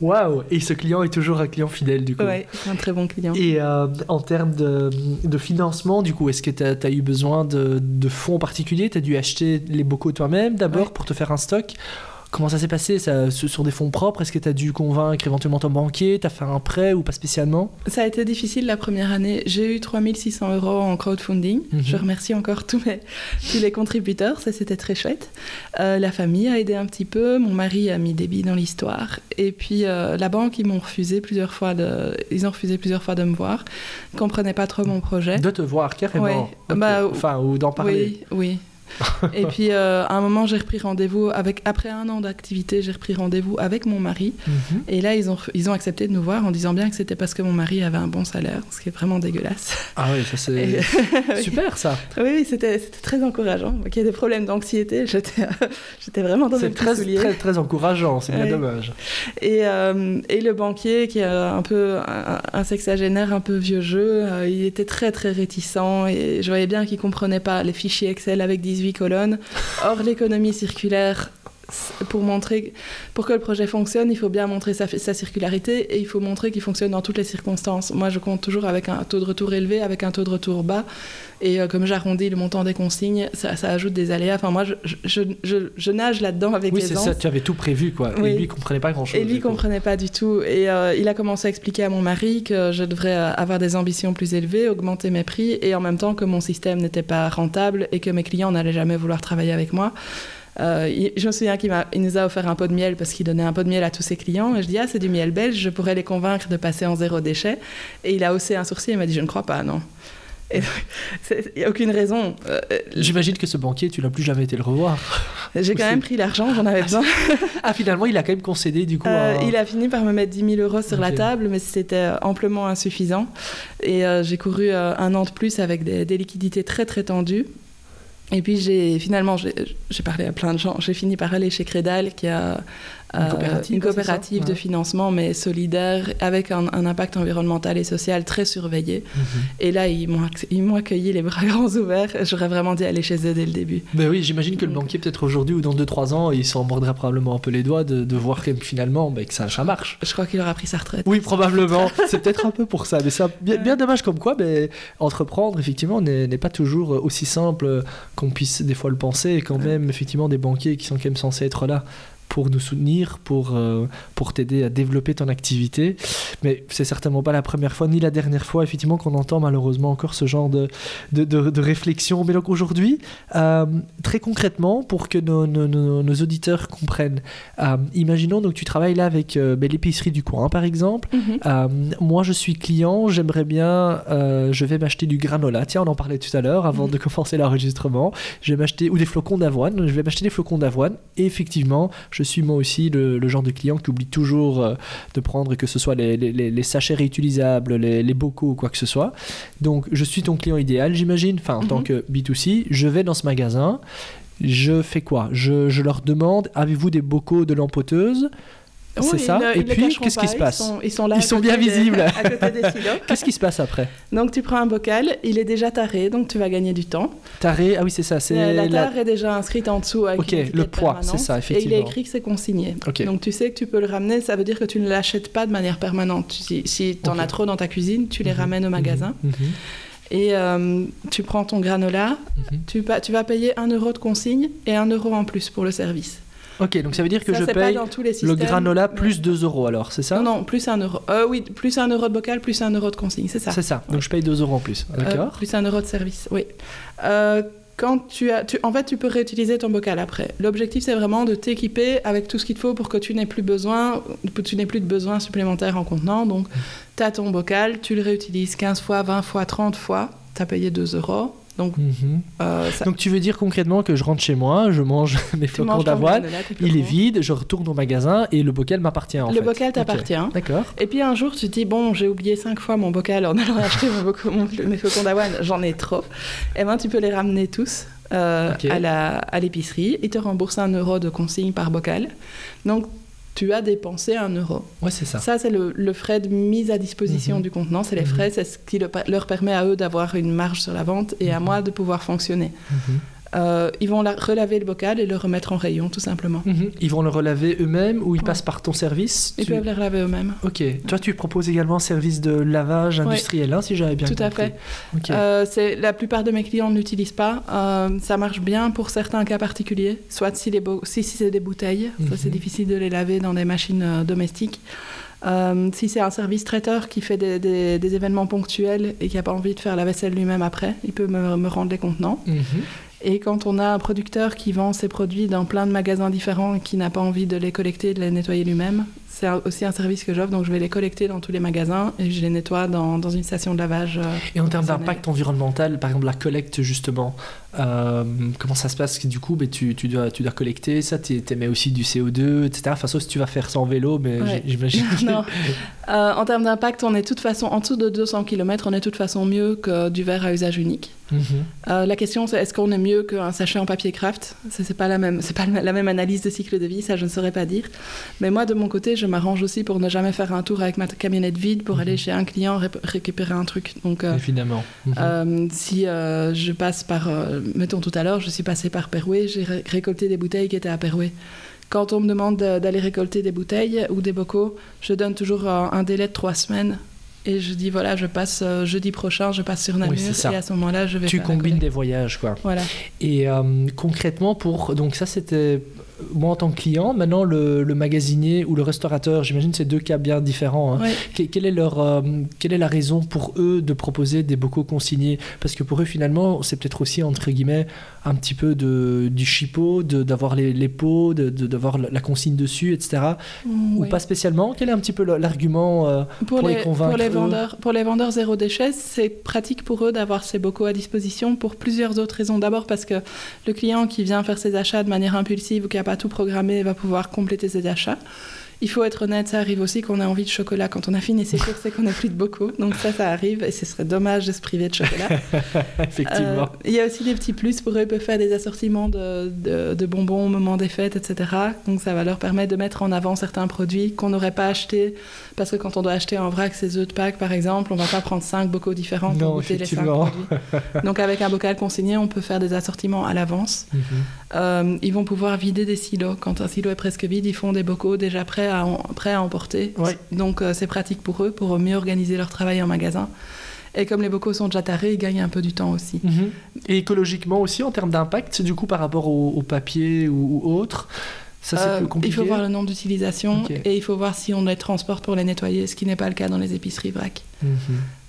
Waouh Et ce client est toujours un client fidèle, du coup. Oui, un très bon client. Et euh, en termes de, de, financement, du coup, est-ce que tu as, as, eu besoin de, de fonds particuliers? Tu as dû acheter les bocaux toi-même d'abord ouais. pour te faire un stock? Comment ça s'est passé ça, sur des fonds propres Est-ce que tu as dû convaincre éventuellement ton banquier Tu as fait un prêt ou pas spécialement? Ça a été difficile la première année. J'ai eu 3600 euros en crowdfunding. Mm -hmm. Je remercie encore tous, mes, tous les contributeurs. Ça, c'était très chouette. Euh, la famille a aidé un petit peu. Mon mari a mis des billes dans l'histoire. Et puis, euh, la banque, ils m'ont refusé plusieurs fois de... Ils ont refusé plusieurs fois de me voir. Ils comprenaient pas trop mon projet. De te voir, carrément ouais. okay. bah, Enfin, ou d'en parler. Oui, oui. Et puis euh, à un moment, j'ai repris rendez-vous avec. Après un an d'activité, j'ai repris rendez-vous avec mon mari. Mm -hmm. Et là, ils ont, ils ont accepté de nous voir en disant bien que c'était parce que mon mari avait un bon salaire, ce qui est vraiment dégueulasse. Ah oui, ça c'est et... *laughs* *laughs* super ça. Oui, oui c'était très encourageant. Qu'il y ait des problèmes d'anxiété, *laughs* j'étais vraiment dans C'est très, très, très encourageant, c'est bien dommage. Et, euh, et le banquier, qui est un peu un, un sexagénaire, un peu vieux jeu, euh, il était très très réticent et je voyais bien qu'il comprenait pas les fichiers Excel avec 18 colonnes. Or, l'économie circulaire, pour montrer, pour que le projet fonctionne, il faut bien montrer sa, sa circularité et il faut montrer qu'il fonctionne dans toutes les circonstances. Moi, je compte toujours avec un taux de retour élevé, avec un taux de retour bas. Et euh, comme j'arrondis le montant des consignes, ça, ça, ajoute des aléas. Enfin, moi, je, je, je, je nage là-dedans avec oui, c'est ça, tu avais tout prévu, quoi. Oui. Et lui, il comprenait pas grand-chose. Et lui, il comprenait pas du tout. Et euh, il a commencé à expliquer à mon mari que je devrais avoir des ambitions plus élevées, augmenter mes prix, et en même temps que mon système n'était pas rentable et que mes clients n'allaient jamais vouloir travailler avec moi. Euh, je me souviens qu'il il nous a offert un pot de miel parce qu'il donnait un pot de miel à tous ses clients. Et je dis, ah, c'est du miel belge, je pourrais les convaincre de passer en zéro déchet. Et il a haussé un sourcil et m'a dit, je ne crois pas, non. *laughs* Il n'y a aucune raison. Euh, J'imagine que ce banquier, tu n'as plus jamais été le revoir. *laughs* J'ai quand même pris l'argent, j'en avais besoin. *laughs* ah, finalement, il a quand même concédé, du coup. Euh. Il a fini par me mettre 10 000 euros sur okay. la table, mais c'était amplement insuffisant. Et euh, j'ai couru un an de plus avec des, des liquidités très, très tendues. Et puis j'ai finalement j'ai parlé à plein de gens. J'ai fini par aller chez Crédal qui a une coopérative, une coopérative de financement mais solidaire avec un, un, impact environnemental et social très surveillé. -hmm. Et là ils m'ont accueilli les bras *laughs* grands ouverts. J'aurais vraiment dû aller chez eux dès le début. Ben oui, j'imagine que le banquier peut-être aujourd'hui ou dans 2-3 ans il s'en mordra probablement un peu les doigts de, de voir que finalement ben, que ça, ça marche. Je crois qu'il aura pris sa retraite. Oui probablement. *laughs* C'est peut-être un peu pour ça, mais ça bien, bien dommage comme quoi. Ben, entreprendre effectivement n'est pas toujours aussi simple qu'on puisse des fois le penser et quand même effectivement des banquiers qui sont quand même censés être là pour nous soutenir, pour, euh, pour t'aider à développer ton activité. Mais c'est certainement pas la première fois ni la dernière fois, effectivement, qu'on entend malheureusement encore ce genre de, de, de, de réflexion. Mais donc aujourd'hui, euh, très concrètement, pour que nos, nos, nos, nos auditeurs comprennent, euh, imaginons donc tu travailles là avec ben, l'épicerie du coin, par exemple. Mm -hmm. moi, je suis client, j'aimerais bien, je vais m'acheter du granola. Tiens, on en parlait tout à l'heure avant mm -hmm. de commencer l'enregistrement. Je vais m'acheter, ou des flocons d'avoine, je vais m'acheter des flocons d'avoine. Et effectivement, je suis moi aussi le, le, genre de client qui oublie toujours euh, de prendre que ce soit les, les, les sachets réutilisables, les, les, bocaux ou quoi que ce soit. Donc je suis ton client idéal, j'imagine, enfin en mm -hmm. tant que B2C, je vais dans ce magasin, je fais quoi? Je, je, leur demande, avez-vous des bocaux de lampoteuse oui, c'est ça. Et puis, qu'est-ce qui se passe Ils sont, ils sont, là ils sont bien des, visibles. *laughs* à côté des silos. *laughs* qu'est-ce qui se passe après Donc, tu prends un bocal, il est déjà taré, donc tu vas gagner du temps. Taré, ah oui, c'est ça. La, la tare la... est déjà inscrite en dessous avec Ok, le poids, c'est ça, effectivement. Et il est écrit que c'est consigné. Okay. Donc, tu sais que tu peux le ramener, ça veut dire que tu ne l'achètes pas de manière permanente. Si, si tu en okay. as trop dans ta cuisine, tu les -hmm. ramènes au magasin. Mm -hmm. Et euh, tu prends ton granola, tu, tu vas payer 1 euro de consigne et 1 euro en plus pour le service. Ok, donc ça veut dire que ça, je paye le granola plus 2 euros alors, c'est ça Non, non, plus 1 euro. Euh, oui, plus 1 euro de bocal, plus 1 euro de consigne, c'est ça. C'est ça, donc je paye 2 euros en plus, d'accord euh, Plus 1 euro de service, oui. Euh, quand tu as, tu, en fait, tu peux réutiliser ton bocal après. L'objectif, c'est vraiment de t'équiper avec tout ce qu'il te faut pour que tu n'aies plus besoin, tu n'aies plus de besoin supplémentaire en contenant. Donc, tu as ton bocal, tu le réutilises 15 fois, 20 fois, 30 fois, tu as payé 2 euros. Donc, Mhm. euh, ça- Donc tu veux dire concrètement que je rentre chez moi, je mange *laughs* mes flocons d'avoine, il est vide, je retourne au magasin et le bocal m'appartient en Le fait. bocal t'appartient. D'accord. Et puis un jour, tu te dis, bon, j'ai oublié cinq fois mon bocal en allant *laughs* acheter mes flocons d'avoine, j'en ai trop. Et ben, tu peux les ramener tous euh, Ok. à la- à l'épicerie. Ils te remboursent un euro de consigne par bocal. Donc, tu as dépensé un euro. Ouais, c'est ça. Ça, c'est le, le frais de mise à disposition Mhm. du contenant. C'est les Mhm. frais, c'est ce qui le- leur permet à eux d'avoir une marge sur la vente et à Mhm. moi de pouvoir fonctionner. Euh, ils vont la- relaver le bocal et le remettre en rayon, tout simplement. Mhm. Ils vont le relaver eux-mêmes ou ils Ouais. passent par ton service Ils Tu- peuvent les relaver eux-mêmes. Ok. Toi, tu proposes également un service de lavage Ouais. industriel, hein, si j'avais bien Tout à compris. fait. Ok. Euh, c'est- la plupart de mes clients ne l'utilisent pas. Euh, ça marche bien pour certains cas particuliers, soit si, les bo- si, si c'est des bouteilles, ça c'est Mhm. difficile de les laver dans des machines domestiques. Euh, si c'est un service traiteur qui fait des, des- des événements ponctuels et qui n'a pas envie de faire la vaisselle lui-même après, il peut me, me rendre les contenants. Mhm. Et quand on a un producteur qui vend ses produits dans plein de magasins différents et qui n'a pas envie de les collecter, de les nettoyer lui-même, c'est aussi un service que j'offre. Donc je vais les collecter dans tous les magasins et je les nettoie dans, dans une station de lavage. euh, Et en termes d'impact environnemental, par exemple la collecte justement, euh, comment ça se passe Parce que Du coup, ben, tu, tu, dois, tu dois collecter ça, tu émets aussi du CO2, etc. Enfin, sauf si tu vas faire ça en vélo, mais Ouais. j'imagine. que- *laughs* Non. Euh, en termes d'impact, on est de toute façon, en dessous de 200 km, on est de toute façon mieux que du verre à usage unique. Euh, la question, c'est est-ce qu'on est mieux qu'un sachet en papier craft? C'est pas la même, c'est pas la même analyse de cycle de vie, ça je ne saurais pas dire. Mais moi, de mon côté, je m'arrange aussi pour ne jamais faire un tour avec ma camionnette vide pour Mhm. aller chez un client ré- récupérer un truc. Donc, euh, Évidemment. Mhm. euh, si je passe par, mettons tout à l'heure, je suis passée par Perouet, j'ai ré- récolté des bouteilles qui étaient à Perouet. Quand on me demande de- d'aller récolter des bouteilles ou des bocaux, je donne toujours un délai de trois semaines. Et je dis, voilà, je passe euh, jeudi prochain, je passe sur Namur. et à ce moment-là, je vais tu combines des voyages, quoi. Voilà. Et euh, concrètement, pour donc ça c'était moi en tant que client. Maintenant, le, le magasinier ou le restaurateur, j'imagine c'est deux cas bien différents. hein. Ouais. Que- Quelle est, leur, euh, quelle est la raison pour eux de proposer des bocaux consignés? Parce que pour eux, finalement, c'est peut-être aussi, entre guillemets, un petit peu de, du chipot, de- d'avoir les, les pots, de- de- d'avoir la consigne dessus, etc. Ou Ouais. pas spécialement? Quel est un petit peu l'argument euh, Pour, pour les les, convaincre, pour les vendeurs, pour les vendeurs zéro déchet, c'est pratique pour eux d'avoir ces bocaux à disposition pour plusieurs autres raisons. D'abord parce que le client qui vient faire ses achats de manière impulsive ou qui n'a pas tout programmé va pouvoir compléter ses achats. Il faut être honnête, ça arrive aussi qu'on ait envie de chocolat quand on a fini ses courses et qu'on n'a plus de bocaux. Donc ça, ça arrive et ce serait dommage de se priver de chocolat. *laughs* Effectivement. Euh, il y a aussi des petits plus pour eux, ils peuvent faire des assortiments de, de- de bonbons au moment des fêtes, etc. Donc ça va leur permettre de mettre en avant certains produits qu'on n'aurait pas achetés. Parce que quand on doit acheter en vrac ces œufs de Pâques, par exemple, on va pas prendre cinq bocaux différents pour Non, goûter les cinq produits. *laughs* Donc avec un bocal consigné, on peut faire des assortiments à l'avance. Mhm. Euh, ils vont pouvoir vider des silos. Quand un silo est presque vide, ils font des bocaux déjà prêts à, prêts à emporter. Ouais. Donc euh, c'est pratique pour eux, pour mieux organiser leur travail en magasin. Et comme les bocaux sont déjà tarés, ils gagnent un peu du temps aussi. Mhm. Et écologiquement aussi, en termes d'impact, du coup, par rapport au, au papier ou, ou autre, ça c'est Euh, plus compliqué. il faut voir le nombre d'utilisations et il faut voir si on les transporte pour les nettoyer, ce qui n'est pas le cas dans les épiceries vrac. Mhm.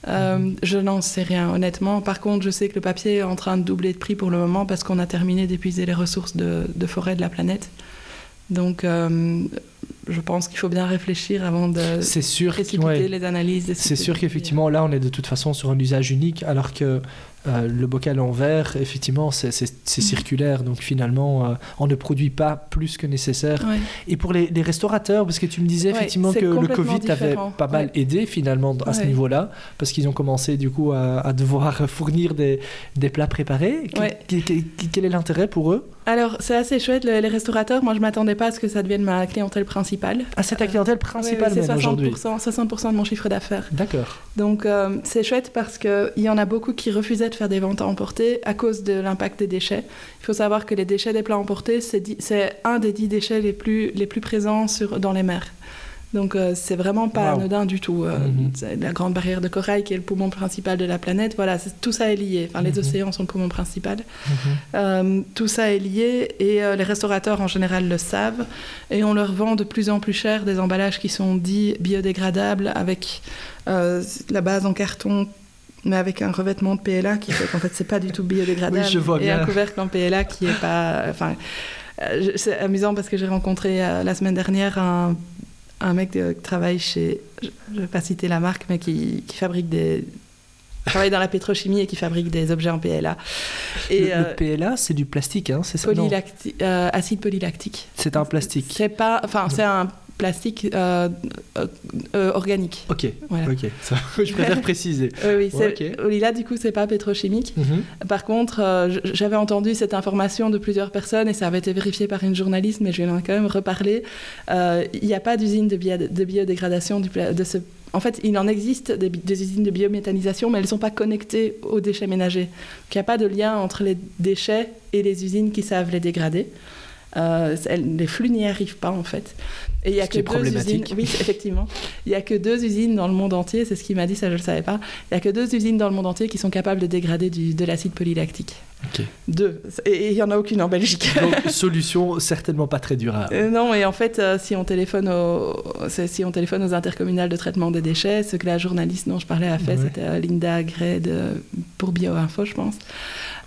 Euh, Je n'en sais rien, honnêtement. Par contre, je sais que le papier est en train de doubler de prix pour le moment parce qu'on a terminé d'épuiser les ressources de, de forêt de la planète. Donc, euh, je pense qu'il faut bien réfléchir avant de C'est sûr, précipiter ouais. les analyses. C'est sûr qu'effectivement, là, on est de toute façon sur un usage unique, alors que euh, le bocal en verre, effectivement, c'est Mhm. circulaire. Donc finalement, euh, on ne produit pas plus que nécessaire. Ouais. Et pour les, les restaurateurs, parce que tu me disais Ouais, effectivement que le Covid différent. pas mal Ouais. aidé finalement à ce niveau-là, parce qu'ils ont commencé du coup à, à devoir *laughs* fournir des, des plats préparés. Que- Ouais. que- que- quel est l'intérêt pour eux? Alors, c'est assez chouette, le- les restaurateurs. Moi, je m'attendais pas à ce que ça devienne ma clientèle principale. Ah, c'est ta clientèle principale oui, même c'est aujourd'hui 60%, 60% de mon chiffre d'affaires. D'accord. Donc euh, c'est chouette parce qu'il y en a beaucoup qui refusaient de faire des ventes à emporter à cause de l'impact des déchets. Il faut savoir que les déchets des plats emportés, c'est un des dix déchets les plus, les plus présents sur, dans les mers. Donc euh, c'est vraiment pas Wow. anodin du tout. Euh, Mhm. La grande barrière de corail qui est le poumon principal de la planète, voilà, tout ça est lié. Enfin, les Mhm. océans sont le poumon principal. Mhm. Euh, tout ça est lié et les restaurateurs en général le savent et on leur vend de plus en plus cher des emballages qui sont dits biodégradables avec la base en carton mais avec un revêtement de PLA qui fait qu'en fait c'est pas du tout biodégradable Oui, je vois et un couvercle en PLA qui est pas enfin euh, c'est amusant parce que j'ai rencontré euh, la semaine dernière un, un mec de- qui travaille chez je, vais pas citer la marque mais qui, qui fabrique des travaille dans la pétrochimie et qui fabrique des objets en PLA. Et, le, euh, PLA, c'est du plastique, hein, c'est ça? Euh, Acide polylactique. C'est un plastique. C'est pas, enfin, c'est un plastique euh, organique. Ok, ok, *laughs* je préfère préciser. *laughs* oui, oui là du coup c'est pas pétrochimique. Mhm. Par contre, j'avais entendu cette information de plusieurs personnes et ça avait été vérifié par une journaliste, mais je vais quand même reparler. Il n'y a pas d'usine de, de, biodégradation du, de ce en fait, il en existe des, usines de biométhanisation, mais elles ne sont pas connectées aux déchets ménagers. il n'y a pas de lien entre les déchets et les usines qui savent les dégrader. Euh, les flux n'y arrivent pas en fait. Et il y a que deux usines. Oui, effectivement. Il y a que deux usines dans le monde entier. C'est ce qu'il m'a dit, ça je le savais pas. Il y a que deux usines dans le monde entier qui sont capables de dégrader du, de l'acide polylactique. Deux. Et il y en a aucune en Belgique. *laughs* Donc solution certainement pas très durable. Euh, non, et en fait, euh, si on téléphone aux, si on téléphone aux intercommunales de traitement des déchets, ce que la journaliste dont je parlais a fait, c'était Linda Gray pour BioInfo, je pense.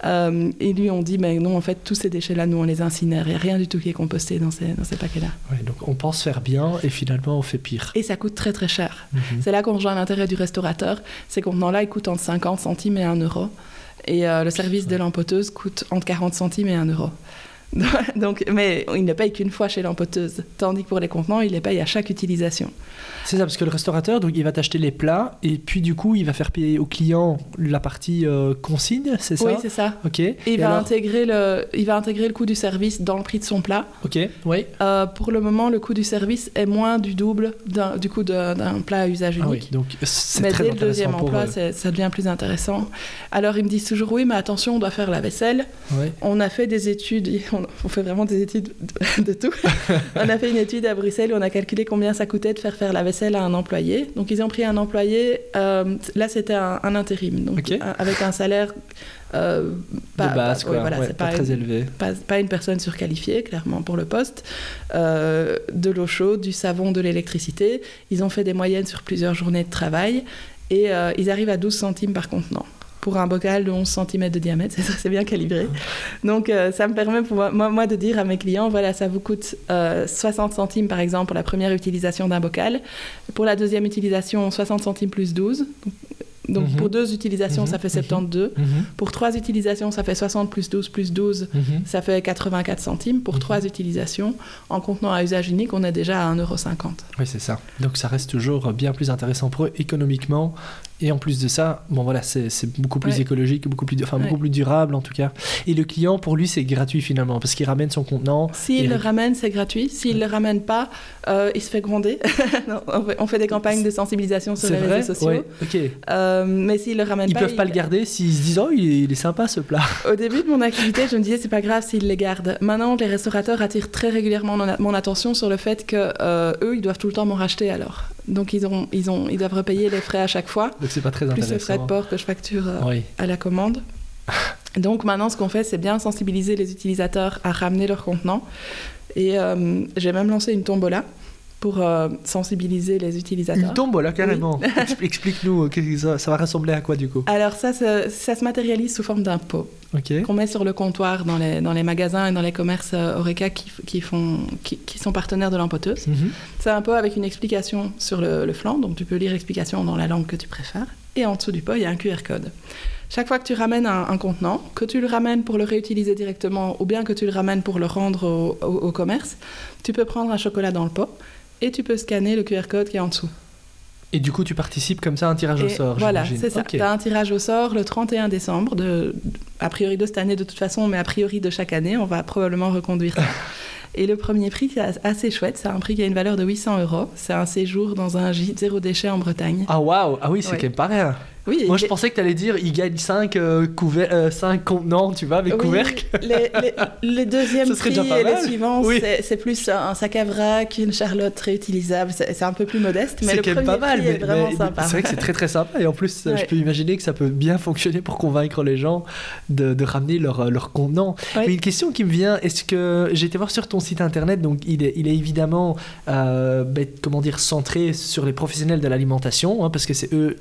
Euh, et lui, on dit, mais non, en fait, tous ces déchets-là, nous, on les incinère. Il n'y a rien du tout qui est composté dans ces, dans ces paquets-là. donc on pense faire bien et finalement, on fait pire. Et ça coûte très, très cher. Mhm. C'est là qu'on rejoint l'intérêt du restaurateur. Ces contenants-là, ils coûtent entre 50 centimes et 1 euro. Et euh, le service de l'empoteuse coûte entre 40 centimes et 1 euro. *laughs* Donc, mais il ne paye qu'une fois chez l'empoteuse, tandis que pour les contenants, il les paye à chaque utilisation. C'est ça, parce que le restaurateur, donc, il va t'acheter les plats et puis du coup, il va faire payer au client la partie euh, consigne, c'est ça? Oui, c'est ça. Ok. Et, il, va intégrer le, il va intégrer le coût du service dans le prix de son plat. Ok, oui. Euh, pour le moment, le coût du service est moins du double du coût d'un plat à usage unique. Ah oui, donc c'est très dès le deuxième emploi, ça devient plus intéressant. Alors, ils me disent toujours oui, mais attention, on doit faire la vaisselle. On a fait des études, *laughs* on, fait vraiment des études de, de tout. *laughs* on a fait une étude à Bruxelles où on a calculé combien ça coûtait de faire faire la vaisselle à un employé. Donc ils ont pris un employé, euh, là c'était un, intérim, donc euh, avec un salaire euh, pas, de base, quoi. Voilà, pas, très élevé. Pas, une personne surqualifiée, clairement, pour le poste. de l'eau chaude, du savon, de l'électricité. Ils ont fait des moyennes sur plusieurs journées de travail et ils arrivent à 12 centimes par contenant pour un bocal de 11 cm de diamètre, *laughs* c'est bien calibré. Donc euh, ça me permet pour moi, moi, de dire à mes clients, voilà, ça vous coûte 60 euh, centimes par exemple pour la première utilisation d'un bocal. Pour la deuxième utilisation, 60 centimes plus 12. Donc mhm. pour deux utilisations, ça mhm. fait 72. Mhm. Pour trois utilisations, ça fait 60 plus 12 plus 12, ça fait 84 centimes. Pour trois utilisations, en contenant à usage unique, on est déjà à 1,50€. Oui, c'est ça. Donc ça reste toujours bien plus intéressant pour eux économiquement et en plus de ça, bon voilà, c'est beaucoup plus écologique, beaucoup plus, enfin, beaucoup plus durable en tout cas. Et le client, pour lui, c'est gratuit finalement, parce qu'il ramène son contenant. S'il le ramène, c'est gratuit. S'il ne le ramène pas, euh, il se fait gronder. *laughs* on, fait, des campagnes de sensibilisation sur les réseaux sociaux. Euh, mais s'il le ramène ils pas... Ils peuvent pas le garder s'ils se disent « Oh, il est, sympa ce plat *laughs* ». Au début de mon activité, je me disais « C'est pas grave s'ils les gardent ». Maintenant, les restaurateurs attirent très régulièrement mon attention sur le fait que euh, eux, ils doivent tout le temps m'en racheter alors. Donc ils, ont, ils, ont, ils doivent repayer les frais à chaque fois. Donc c'est pas très intéressant. Plus frais de port que je facture euh, à la commande. *laughs* Donc maintenant, ce qu'on fait, c'est bien sensibiliser les utilisateurs à ramener leur contenant. Et euh, j'ai même lancé une tombola pour euh, sensibiliser les utilisateurs. Une tombola, carrément. *laughs* Explique-nous, ça, ça, va ressembler à quoi du coup Alors ça, ça, ça, se matérialise sous forme d'un pot qu'on met sur le comptoir dans les, dans les magasins et dans les commerces Oreca qui, qui, font, qui, qui, sont partenaires de l'empoteuse. Mhm. C'est un pot avec une explication sur le, le, flanc, donc tu peux lire l'explication dans la langue que tu préfères. Et en dessous du pot, il y a un QR code. Chaque fois que tu ramènes un, contenant, que tu le ramènes pour le réutiliser directement ou bien que tu le ramènes pour le rendre au, au commerce, tu peux prendre un chocolat dans le pot et tu peux scanner le QR code qui est en dessous. Et du coup, tu participes comme ça à un tirage au sort Voilà, c'est ça. Tu as un tirage au sort le 31 décembre, de, a priori de cette année de toute façon, mais a priori de chaque année. On va probablement reconduire ça. *laughs* Et le premier prix, c'est assez chouette. C'est un prix qui a une valeur de 800 euros. C'est un séjour dans un gîte zéro déchet en Bretagne. Ah waouh Ah oui, c'est quand même pas rien. Oui, Moi, je pensais que tu allais dire il gagne 5 euh, euh, contenants, tu vois, avec couvercle. Les, les, *laughs* les deuxièmes prix et les suivants, c'est plus un sac à vrac, une charlotte réutilisable. C'est un peu plus modeste, mais le premier pas mal, prix est vraiment sympa. C'est vrai que c'est très très sympa. Et en plus, je peux imaginer que ça peut bien fonctionner pour convaincre les gens de, de ramener leur, leur contenant. Mais une question qui me vient, est-ce que j'ai été voir sur ton site internet, donc il est, il est évidemment, euh, ben, comment dire, centré sur les professionnels de l'alimentation, hein, parce que c'est eux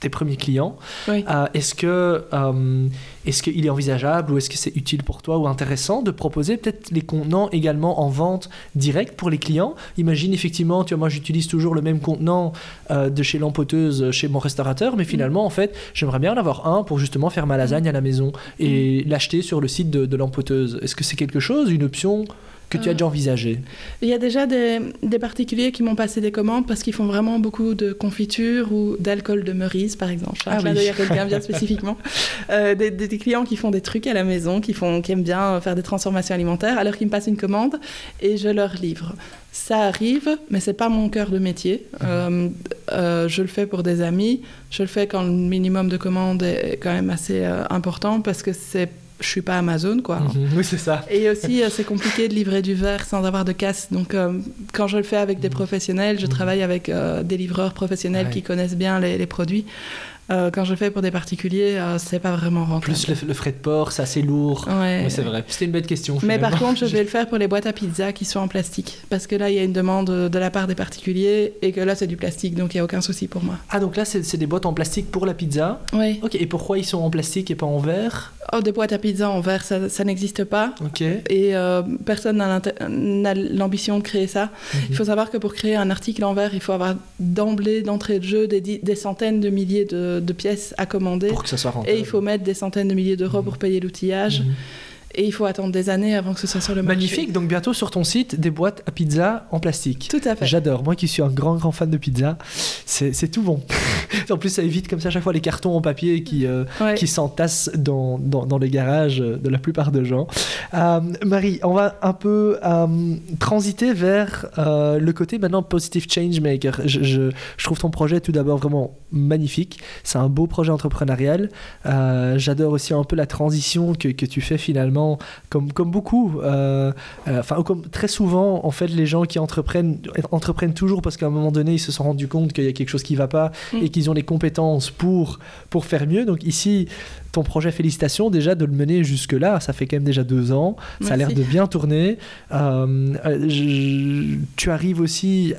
tes premiers clients. Oui. Euh, est-ce que euh, est-ce qu'il est envisageable ou est-ce que c'est utile pour toi ou intéressant de proposer peut-être les contenants également en vente directe pour les clients? Imagine effectivement, tu vois, moi j'utilise toujours le même contenant euh, de chez l'empoteuse chez mon restaurateur, mais finalement en fait j'aimerais bien en avoir un pour justement faire ma lasagne à la maison et l'acheter sur le site de, de l'empoteuse. Est-ce que c'est quelque chose, une option que tu as Euh, déjà envisagé Il y a déjà des, des particuliers qui m'ont passé des commandes parce qu'ils font vraiment beaucoup de confitures ou d'alcool de Meurice, par exemple. Ah oui. à quelqu'un bien *laughs* spécifiquement. Euh, des, clients qui font des trucs à la maison, qui, font, qui aiment bien faire des transformations alimentaires, alors qu'ils me passent une commande et je leur livre. Ça arrive, mais c'est pas mon cœur de métier. Euh, euh, je le fais pour des amis. Je le fais quand le minimum de commandes est quand même assez important parce que c'est, je suis pas Amazon, quoi. Mhm. Oui, c'est ça. Et aussi, euh, c'est compliqué de livrer du verre sans avoir de casse. Donc, euh, quand je le fais avec des professionnels, je travaille avec euh, des livreurs professionnels Ouais. qui connaissent bien les, les produits. Euh, quand je fais pour des particuliers, euh, c'est pas vraiment rentable. Plus le, le frais de port, c'est assez lourd. Ouais. Oui, c'est vrai. C'était une bête question. Mais par contre, je *laughs* vais le faire pour les boîtes à pizza qui sont en plastique. Parce que là, il y a une demande de la part des particuliers et que là, c'est du plastique, donc il n'y a aucun souci pour moi. Ah, donc là, c'est des boîtes en plastique pour la pizza. Oui. Ok, et pourquoi ils sont en plastique et pas en verre Oh, des boîtes à pizza en verre, ça, ça n'existe pas. Ok. Et euh, personne n'a l'ambition de créer ça. Il faut savoir que pour créer un article en verre, il faut avoir d'emblée, d'entrée de jeu, des centaines de milliers de, de pièces à commander. Pour que ça soit rentable. Et il faut mettre des centaines de milliers d'euros pour payer l'outillage. Mhm. Et il faut attendre des années avant que ce soit sur le marché. Magnifique, donc bientôt sur ton site, des boîtes à pizza en plastique. Tout à fait. J'adore, moi qui suis un grand grand fan de pizza, c'est tout bon. *laughs* en plus ça évite comme ça à chaque fois les cartons en papier qui, euh, Ouais. qui s'entassent dans, dans, dans les garages de la plupart des gens. Euh, Marie, on va un peu euh, transiter vers le côté maintenant Positive Changemaker. Je, je, je trouve ton projet tout d'abord vraiment magnifique. C'est un beau projet entrepreneurial. J'adore aussi un peu la transition que, que tu fais finalement, comme, comme beaucoup. euh, euh, Enfin, comme très souvent, en fait, les gens qui entreprennent, entreprennent toujours parce qu'à un moment donné, ils se sont rendus compte qu'il y a quelque chose qui ne va pas Mm. et qu'ils ont les compétences pour, pour faire mieux. Donc ici, ton projet, félicitations déjà de le mener jusque-là. Ça fait quand même déjà deux ans. Ça a l'air de bien tourner. Euh, euh, je- tu arrives aussi.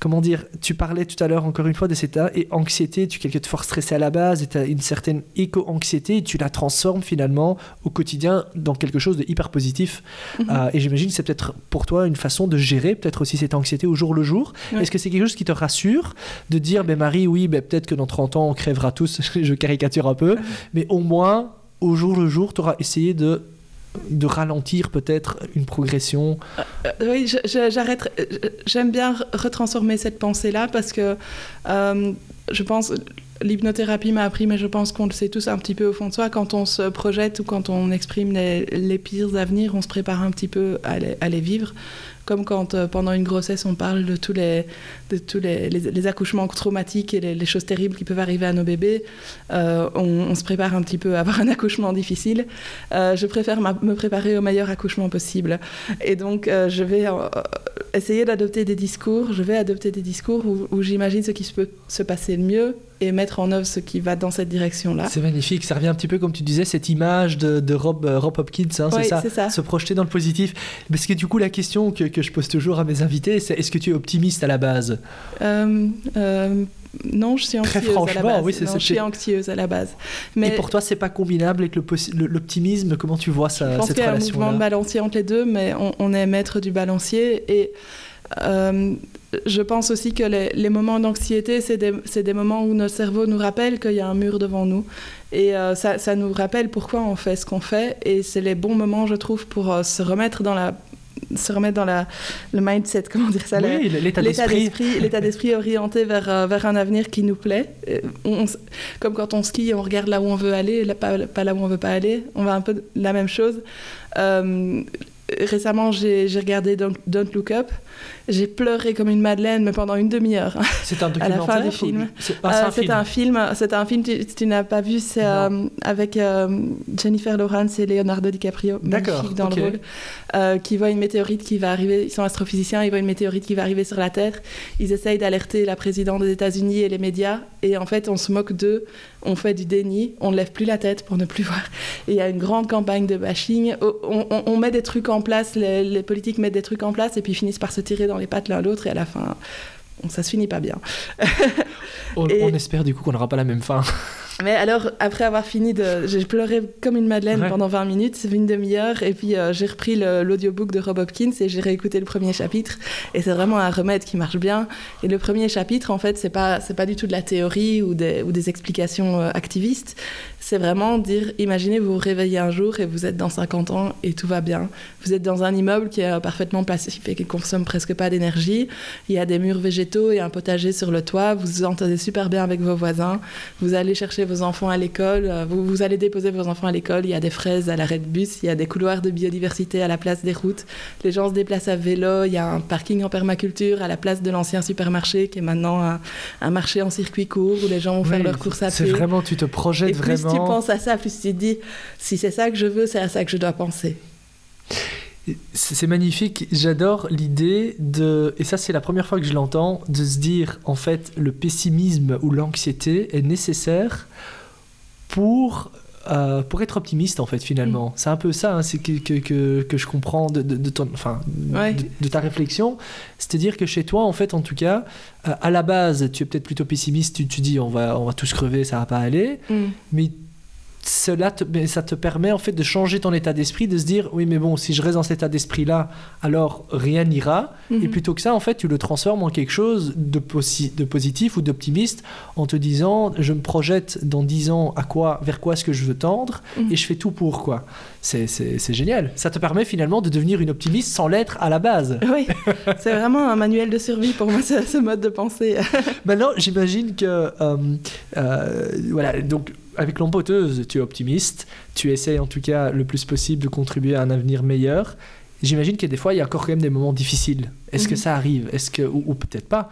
Comment dire Tu parlais tout à l'heure encore une fois de cette et anxiété. Tu es quelqu'un de fort stressé à la base et tu as une certaine éco-anxiété et tu la transformes finalement au quotidien dans quelque chose de hyper positif. Mhm. Euh, et j'imagine que c'est peut-être pour toi une façon de gérer peut-être aussi cette anxiété au jour le jour. Ouais. Est-ce que c'est quelque chose qui te rassure de dire, ben Marie, oui, ben peut-être que dans 30 ans on crèvera tous, *laughs* je caricature un peu, mais au moins au jour le jour, tu auras essayé de de ralentir peut-être une progression? Euh, oui, je- je- j'arrête. euh, J'aime bien re- retransformer cette pensée-là parce que euh, je pense. L'hypnothérapie m'a appris, mais je pense qu'on le sait tous un petit peu au fond de soi. Quand on se projette ou quand on exprime les, pires avenirs, on se prépare un petit peu à à les vivre. Comme quand euh, pendant une grossesse, on parle de tous les, de tous les, les- accouchements traumatiques et les, choses terribles qui peuvent arriver à nos bébés. Euh, on, se prépare un petit peu à avoir un accouchement difficile. Euh, je préfère me préparer au meilleur accouchement possible. Et donc, je vais essayer d'adopter des discours. Je vais adopter des discours où, j'imagine ce qui peut se passer le mieux et mettre en œuvre ce qui va dans cette direction-là. C'est magnifique, ça revient un petit peu comme tu disais, cette image de, de Rob, euh, Rob Hopkins, hein, Oui, c'est ça, se projeter dans le positif. Parce que du coup, la question que, que je pose toujours à mes invités, c'est est-ce que tu es optimiste à la base Euh, euh, non, je suis Très anxieuse à la franchement, base. oui, c'est- Non, je suis anxieuse à la base. Mais Et pour toi, c'est pas combinable avec l'optimisme? Comment tu vois ça, je pense cette qu'il y a un mouvement de relation-là balancier entre les deux, mais on, on est maître du balancier. Et euh, je pense aussi que les, les moments d'anxiété, c'est des, moments où notre cerveau nous rappelle qu'il y a un mur devant nous. Et euh, ça, ça nous rappelle pourquoi on fait ce qu'on fait. Et c'est les bons moments, je trouve, pour euh, se remettre dans la se remettre dans la, le mindset, comment dire ça, Oui, l'état d'esprit. l'état d'esprit orienté vers, vers un avenir qui nous plaît on- on s- comme quand on skie on regarde là où on veut aller là, pas, pas là où on veut pas aller on va un peu la même chose récemment j'ai j'ai regardé Don't, Don't Look Up j'ai pleuré comme une madeleine mais pendant une demi-heure C'est un *laughs* à documentaire la fin du ou- film. C'est Euh, un c'est film. un film c'est un film tu, tu n'as pas vu c'est euh, avec euh, Jennifer Lawrence et Leonardo DiCaprio magnifique dans le rôle qui voient une météorite qui va arriver ils sont astrophysiciens ils voient une météorite qui va arriver sur la Terre ils essayent d'alerter la présidente des États-Unis et les médias et en fait on se moque d'eux on fait du déni on ne lève plus la tête pour ne plus *laughs* voir et il y a une grande campagne de bashing on, on- on met des trucs en place les, les politiques mettent des trucs en place et puis ils finissent par se tirer dans les pattes l'un l'autre et à la fin ça se finit pas bien. on, *laughs* Et- on espère du coup qu'on n'aura pas la même fin. Mais alors, après avoir fini de... J'ai pleuré comme une madeleine Ouais. pendant 20 minutes, une demi-heure, et puis euh, j'ai repris l'audiobook de Rob Hopkins et j'ai réécouté le premier chapitre. Et c'est vraiment un remède qui marche bien. Et le premier chapitre, en fait, c'est pas, c'est pas du tout de la théorie ou des, ou des explications euh, activistes. C'est vraiment dire, imaginez, vous vous réveillez un jour et vous êtes dans 50 ans et tout va bien. Vous êtes dans un immeuble qui est euh, parfaitement passif et qui consomme presque pas d'énergie. Il y a des murs végétaux et un potager sur le toit. Vous vous entendez super bien avec vos voisins. Vous allez chercher vos enfants à l'école, euh, vous, vous allez déposer vos enfants à l'école, il y a des fraises à l'arrêt de bus, il y a des couloirs de biodiversité à la place des routes, les gens se déplacent à vélo, il y a un parking en permaculture à la place de l'ancien supermarché qui est maintenant un, un marché en circuit court où les gens vont faire Oui, leurs courses à C'est pied. vraiment, tu te projettes Et plus vraiment. tu penses à ça, plus tu te dis, si c'est ça que je veux, c'est à ça que je dois penser. C'est magnifique, j'adore l'idée de, et ça c'est la première fois que je l'entends, de se dire en fait le pessimisme ou l'anxiété est nécessaire pour, euh, pour être optimiste en fait finalement. C'est un peu ça, hein, c'est que, que, que, que je comprends de, de, de ton, enfin, Ouais. de, de ta réflexion. C'est-à-dire que chez toi en fait en tout cas, euh, à la base tu es peut-être plutôt pessimiste, tu, tu dis on va, on va tous crever, ça va pas aller, mais cela te, mais ça te permet en fait de changer ton état d'esprit, de se dire oui mais bon si je reste dans cet état d'esprit là, alors rien n'ira. Et Mhm. plutôt que ça en fait tu le transformes en quelque chose de, posi- de positif ou d'optimiste en te disant je me projette dans 10 ans à quoi, vers quoi est-ce que je veux tendre Mhm. et je fais tout pour quoi. C'est, c'est, c'est génial. Ça te permet finalement de devenir une optimiste sans l'être à la base. *laughs* Oui, c'est vraiment un manuel de survie pour moi, ce, ce mode de pensée. *laughs* Maintenant, j'imagine que euh, euh, voilà, donc avec l'empoteuse, tu es optimiste, tu essaies en tout cas le plus possible de contribuer à un avenir meilleur. J'imagine que des fois, il y a encore quand même des moments difficiles. Est-ce que Mhm. ça arrive? Est-ce que ou, ou peut-être pas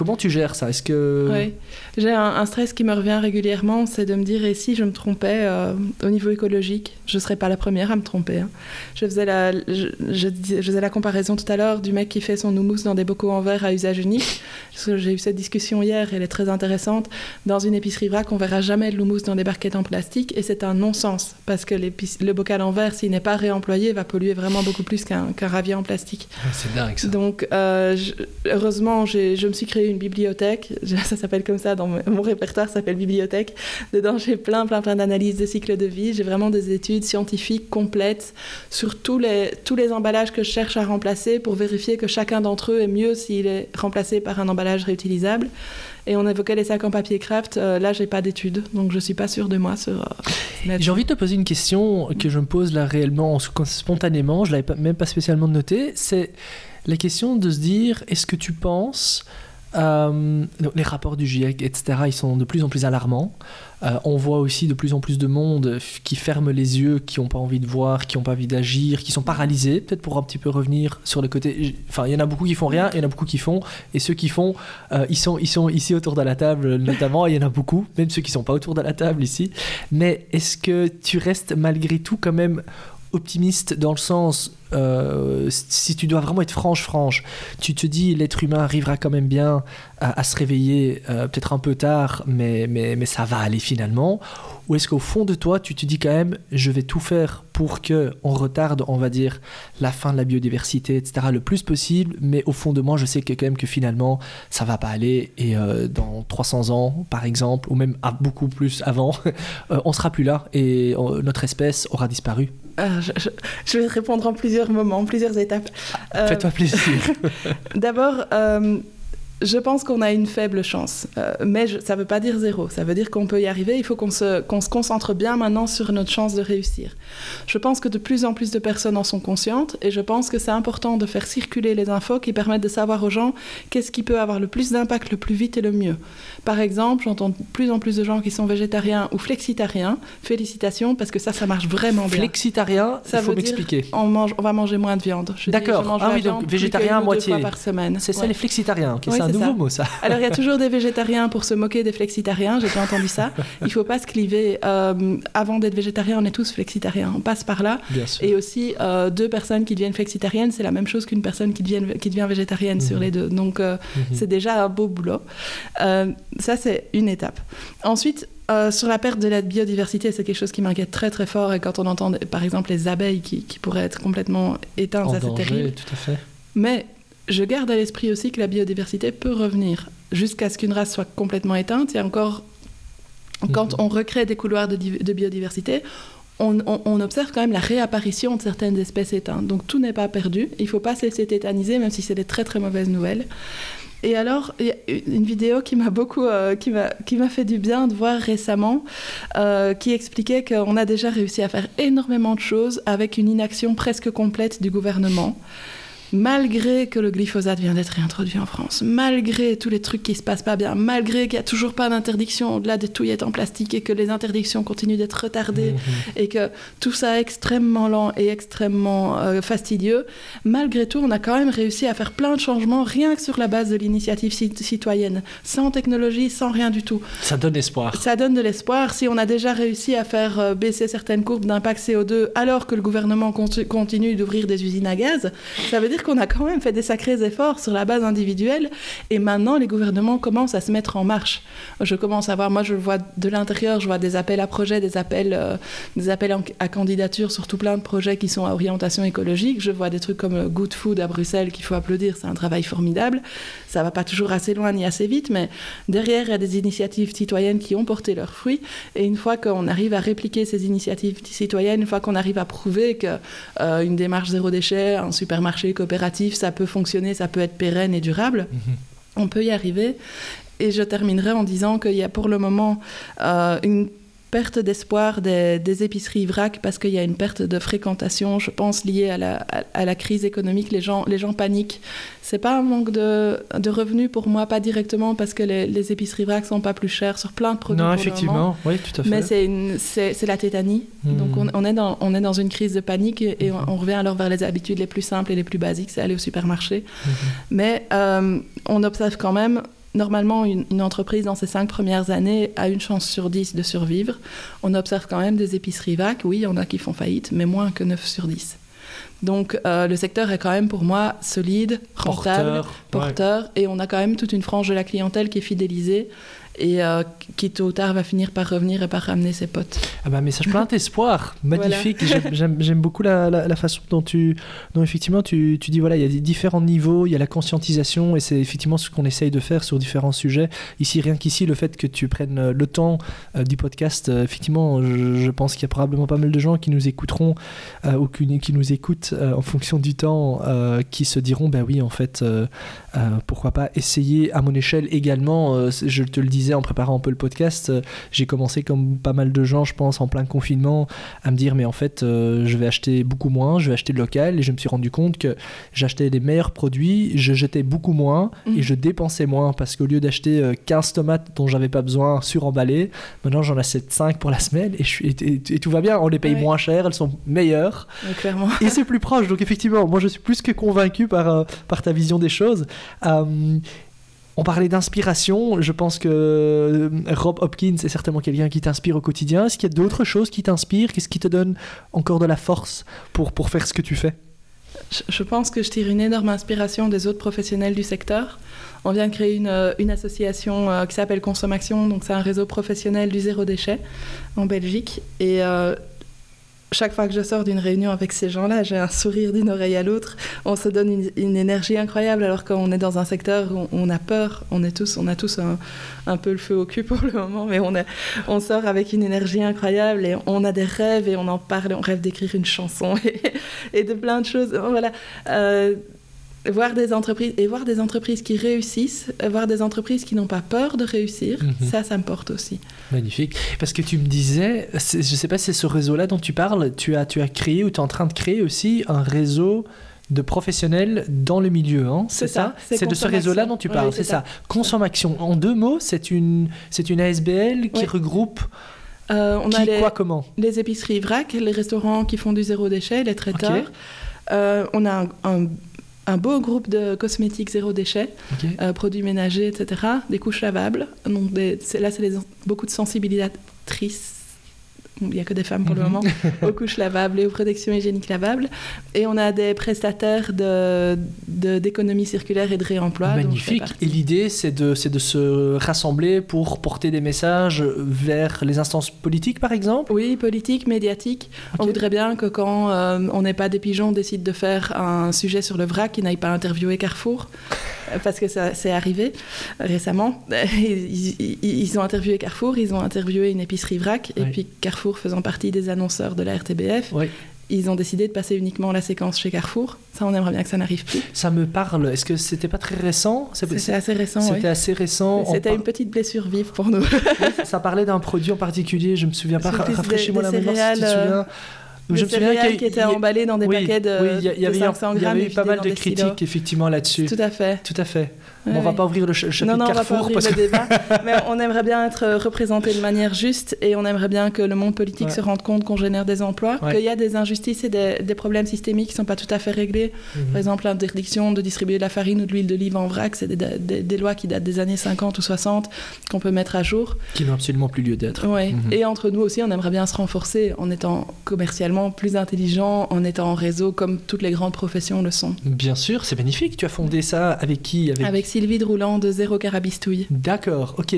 Comment tu gères ça? Est-ce que Oui. J'ai un, un stress qui me revient régulièrement, c'est de me dire et si je me trompais euh, au niveau écologique, je ne serais pas la première à me tromper. hein. Je, faisais la, je, je dis- je faisais la comparaison tout à l'heure du mec qui fait son houmous dans des bocaux en verre à usage unique. J'ai eu cette discussion hier, elle est très intéressante. Dans une épicerie vrac, on verra jamais de l'houmous dans des barquettes en plastique et c'est un non-sens parce que le bocal en verre, s'il n'est pas réemployé, va polluer vraiment beaucoup plus qu'un qu'un ravier en plastique. Ah, C'est dingue ça. Donc, euh, je- heureusement, je me suis créé une bibliothèque. *laughs* Ça s'appelle comme ça dans mon, répertoire, s'appelle bibliothèque. Dedans, j'ai plein, plein, plein d'analyses de cycle de vie. J'ai vraiment des études scientifiques complètes sur tous les, tous les emballages que je cherche à remplacer pour vérifier que chacun d'entre eux est mieux s'il est remplacé par un emballage réutilisable. Et on évoquait les sacs en papier craft. Euh, là, j'ai pas d'études, donc je suis pas sûre de moi sur. euh. J'ai envie de te poser une question que je me pose là réellement spontanément, je l'avais même pas spécialement noté, c'est la question de se dire est-ce que tu penses euh, les rapports du GIEC, etc., ils sont de plus en plus alarmants. Euh, on voit aussi de plus en plus de monde qui ferme les yeux, qui n'ont pas envie de voir, qui n'ont pas envie d'agir, qui sont paralysés. Peut-être pour un petit peu revenir sur le côté. Enfin, il y en a beaucoup qui font rien, il y en a beaucoup qui font. Et ceux qui font, euh, ils, sont, ils sont ici autour de la table *laughs* notamment. il y en a beaucoup, même ceux qui ne sont pas autour de la table ici. Mais est-ce que tu restes malgré tout quand même optimiste dans le sens, euh, si tu dois vraiment être franche, franche, tu te dis l'être humain arrivera quand même bien à, se réveiller, euh, peut-être un peu tard, mais, mais, mais ça va aller finalement Ou est-ce qu'au fond de toi, tu te dis quand même, je vais tout faire pour que on retarde, on va dire, la fin de la biodiversité, etc., le plus possible, mais au fond de moi, je sais que quand même que finalement, ça va pas aller, et euh, dans 300 ans, par exemple, ou même à beaucoup plus avant, *laughs* euh, on sera plus là, et euh, notre espèce aura disparu. Ah, je, je- je vais répondre en plusieurs moments, en plusieurs étapes. Euh, Fais-toi plaisir. *laughs* D'abord, euh, je pense qu'on a une faible chance, Euh, mais je- ça ne veut pas dire zéro. Ça veut dire qu'on peut y arriver. Il faut qu'on se, qu'on se concentre bien maintenant sur notre chance de réussir. Je pense que de plus en plus de personnes en sont conscientes et je pense que c'est important de faire circuler les infos qui permettent de savoir aux gens qu'est-ce qui peut avoir le plus d'impact le plus vite et le mieux. Par exemple, j'entends de plus en plus de gens qui sont végétariens ou flexitariens. Félicitations parce que ça, ça marche vraiment bien. Flexitarien, il Ça faut veut dire m'expliquer. On, mange, on va manger moins de viande. Je dis, D'accord. je mange Ah oui, donc viande plus végétarien qu'une à moitié. fois par semaine. C'est ça les flexitariens. ok, Oui, nouveau ça. mot ça. Alors, il y a toujours des végétariens pour se moquer des flexitariens, j'ai déjà entendu ça. *laughs* Il ne faut pas se cliver. Euh, avant d'être végétarien, on est tous flexitariens. On passe par là. Bien sûr. Et aussi, euh, deux personnes qui deviennent flexitariennes, c'est la même chose qu'une personne qui devient, qui devient végétarienne sur Mhm. les deux. Donc, euh, Mhm. c'est déjà un beau boulot. Ça, c'est une étape. Ensuite, euh, sur la perte de la biodiversité, c'est quelque chose qui m'inquiète très très fort. Et quand on entend, par exemple, les abeilles qui, qui pourraient être complètement éteintes, en ça c'est terrible. tout à fait. Mais je garde à l'esprit aussi que la biodiversité peut revenir jusqu'à ce qu'une race soit complètement éteinte. Et encore, quand Mhm. on recrée des couloirs de, div- de biodiversité, on, on- on observe quand même la réapparition de certaines espèces éteintes. Donc tout n'est pas perdu. Il ne faut pas se laisser tétaniser, même si c'est des très très mauvaises nouvelles. Et alors, il y a une vidéo qui m'a beaucoup, euh, qui m'a, qui m'a fait du bien de voir récemment, euh, qui expliquait qu'on a déjà réussi à faire énormément de choses avec une inaction presque complète du gouvernement. Malgré que le glyphosate vient d'être réintroduit en France, malgré tous les trucs qui se passent pas bien, malgré qu'il n'y a toujours pas d'interdiction au-delà des touillettes en plastique et que les interdictions continuent d'être retardées Mhm. et que tout ça est extrêmement lent et extrêmement euh, fastidieux, malgré tout, on a quand même réussi à faire plein de changements rien que sur la base de l'initiative cit- citoyenne, sans technologie, sans rien du tout. Ça donne espoir. Ça donne de l'espoir. Si on a déjà réussi à faire euh, baisser certaines courbes d'impact CO2 alors que le gouvernement conti- continue d'ouvrir des usines à gaz, ça veut dire qu'on a quand même fait des sacrés efforts sur la base individuelle et maintenant les gouvernements commencent à se mettre en marche. Je commence à voir, moi je vois de l'intérieur, je vois des appels à projets, des appels, euh, des appels à candidature sur tout plein de projets qui sont à orientation écologique. Je vois des trucs comme euh, Good Food à Bruxelles qu'il faut applaudir, c'est un travail formidable. Ça va pas toujours assez loin ni assez vite, mais derrière il y a des initiatives citoyennes qui ont porté leurs fruits. Et une fois qu'on arrive à répliquer ces initiatives citoyennes, une fois qu'on arrive à prouver que euh, une démarche zéro déchet, un supermarché coopératif, ça peut fonctionner, ça peut être pérenne et durable, Mhm. on peut y arriver. Et je terminerai en disant qu'il y a pour le moment euh, une perte d'espoir des, des épiceries vrac parce qu'il y a une perte de fréquentation, je pense, liée à la, à, à la crise économique. Les gens, les gens paniquent. C'est pas un manque de, de revenus pour moi, pas directement parce que les, les épiceries vrac sont pas plus chères sur plein de produits. Non, effectivement, oui, tout à fait. Mais c'est la tétanie. Hmm. Donc on, on est dans, on est dans une crise de panique et, et on, on revient alors vers les habitudes les plus simples et les plus basiques, c'est aller au supermarché. Mhm. Mais euh, on observe quand même, normalement, une, une entreprise dans ses cinq premières années a une chance sur 10 de survivre. On observe quand même des épiceries vac, oui, il y en a qui font faillite, mais moins que 9 sur 10. Donc euh, le secteur est quand même pour moi solide, rentable, Porteur, ouais. porteur, et on a quand même toute une frange de la clientèle qui est fidélisée et euh, qui tôt ou tard va finir par revenir et par ramener ses potes. Ah bah, message plein d'espoir, *laughs* magnifique. J'aime- beaucoup la, la- la façon dont tu, dont effectivement tu, tu dis voilà, il y a des différents niveaux, il y a la conscientisation et c'est effectivement ce qu'on essaye de faire sur différents sujets. Ici, rien qu'ici, le fait que tu prennes euh, le temps euh, du podcast, euh, effectivement, je, je pense qu'il y a probablement pas mal de gens qui nous écouteront ou qui, qui nous écoutent en fonction du temps, qui se diront ben oui, en fait, pourquoi pas essayer à mon échelle également. je te le disais en préparant un peu le podcast, euh, j'ai commencé comme pas mal de gens, je pense, en plein confinement, à me dire mais en fait, euh, je vais acheter beaucoup moins, je vais acheter local, et je me suis rendu compte que j'achetais les meilleurs produits, je jetais beaucoup moins Mhm. et je dépensais moins parce qu'au lieu d'acheter euh, 15 tomates dont j'avais pas besoin suremballées, maintenant j'en achète 5 pour la semaine et, je suis, et, et- et tout va bien, on les paye Ouais. moins cher, elles sont meilleures clairement. et c'est plus proche. Donc effectivement, moi je suis plus que convaincu par, euh, par ta vision des choses. Euh, on parlait d'inspiration. Je pense que euh, Rob Hopkins est certainement quelqu'un qui t'inspire au quotidien. Est-ce qu'il y a d'autres choses qui t'inspirent? Qu'est-ce qui te donne encore de la force pour, pour faire ce que tu fais? Je, pense que je tire une énorme inspiration des autres professionnels du secteur. On vient de créer une, euh, une association euh, qui s'appelle Consommation, donc c'est un réseau professionnel du zéro déchet en Belgique. Et chaque fois que je sors d'une réunion avec ces gens-là, j'ai un sourire d'une oreille à l'autre. On se donne une, énergie incroyable, alors qu'on est dans un secteur où on, a peur. On, est tous, on a tous un, peu le feu au cul *laughs* pour le moment, mais on, sort avec une énergie incroyable et on a des rêves et on en parle. On rêve d'écrire une chanson *laughs* et, et de plein de choses. Voilà. Euh, voir des entreprises et voir des entreprises qui réussissent, voir des entreprises qui n'ont pas peur de réussir, Mhm. ça, ça me porte aussi. Magnifique. Parce que tu me disais, je sais pas si c'est ce réseau-là dont tu parles, tu as, tu as créé ou tu es en train de créer aussi un réseau de professionnels dans le milieu, hein, c'est ça? ça, c'est de ce réseau-là dont tu parles, oui, c'est c'est ça. Consommation. En deux mots, c'est une, c'est une ASBL qui Oui. regroupe Euh, on a qui, les, quoi, comment? les épiceries vrac, les restaurants qui font du zéro déchet, les traiteurs. Euh, on a un, un- un beau groupe de cosmétiques zéro déchet, euh, produits ménagers, etc. Des couches lavables. Donc des- là, c'est beaucoup de sensibilisatrices. Il n'y a que des femmes pour le Mhm. moment, *laughs* aux couches lavables et aux protections hygiéniques lavables. Et on a des prestataires de- de- d'économie circulaire et de réemploi. Magnifique. Et l'idée, c'est de, de se rassembler pour porter des messages vers les instances politiques, par exemple? Oui, politique, médiatique. On voudrait bien que quand euh, on n'est pas des pigeons, on décide de faire un sujet sur le vrac, qu'ils n'aillent pas interviewer Carrefour, parce que ça c'est arrivé euh, récemment. *laughs* Ils, ils- ils ont interviewé Carrefour, ils ont interviewé une épicerie vrac, et puis Carrefour faisant partie des annonceurs de la RTBF, Oui. ils ont décidé de passer uniquement la séquence chez Carrefour. Ça, on aimerait bien que ça n'arrive plus. Ça me parle. Est-ce que c'était pas très récent? C'est- C'était assez récent, C'était oui. assez récent. C'était par- une petite blessure vive pour nous. Ça parlait d'un produit en particulier, je me souviens pas. Rafraîchis-moi la mémoire si tu te céréales, souviens. Je me souviens qu'il y a- qui étaient il y a- emballées dans des oui, paquets de, oui, il y a- il y avait, 500 il y grammes avait et eu pas mal de critiques effectivement là-dessus. Tout à fait. Tout à fait. Ouais, on va ouais. pas ouvrir le ch- chapitre Non, non, on va pas Carrefour ouvrir parce le débat, *laughs* mais on aimerait bien être représenté de manière juste et on aimerait bien que le monde politique Ouais. se rende compte qu'on génère des emplois, Ouais. qu'il y a des injustices et des, des problèmes systémiques qui ne sont pas tout à fait réglés. Mhm. Par exemple, l'interdiction de distribuer de la farine ou de l'huile d'olive en vrac, c'est des, des- des lois qui datent des années 50 ou 60 qu'on peut mettre à jour. qui n'ont absolument plus lieu d'être. Mhm. Et entre nous aussi, on aimerait bien se renforcer en étant commercialement plus intelligent, en étant en réseau comme toutes les grandes professions le sont. Bien sûr, c'est magnifique. Tu as fondé ça avec qui? Avec, Avec Sylvie de Roulant de Zéro Carabistouille. D'accord, ok.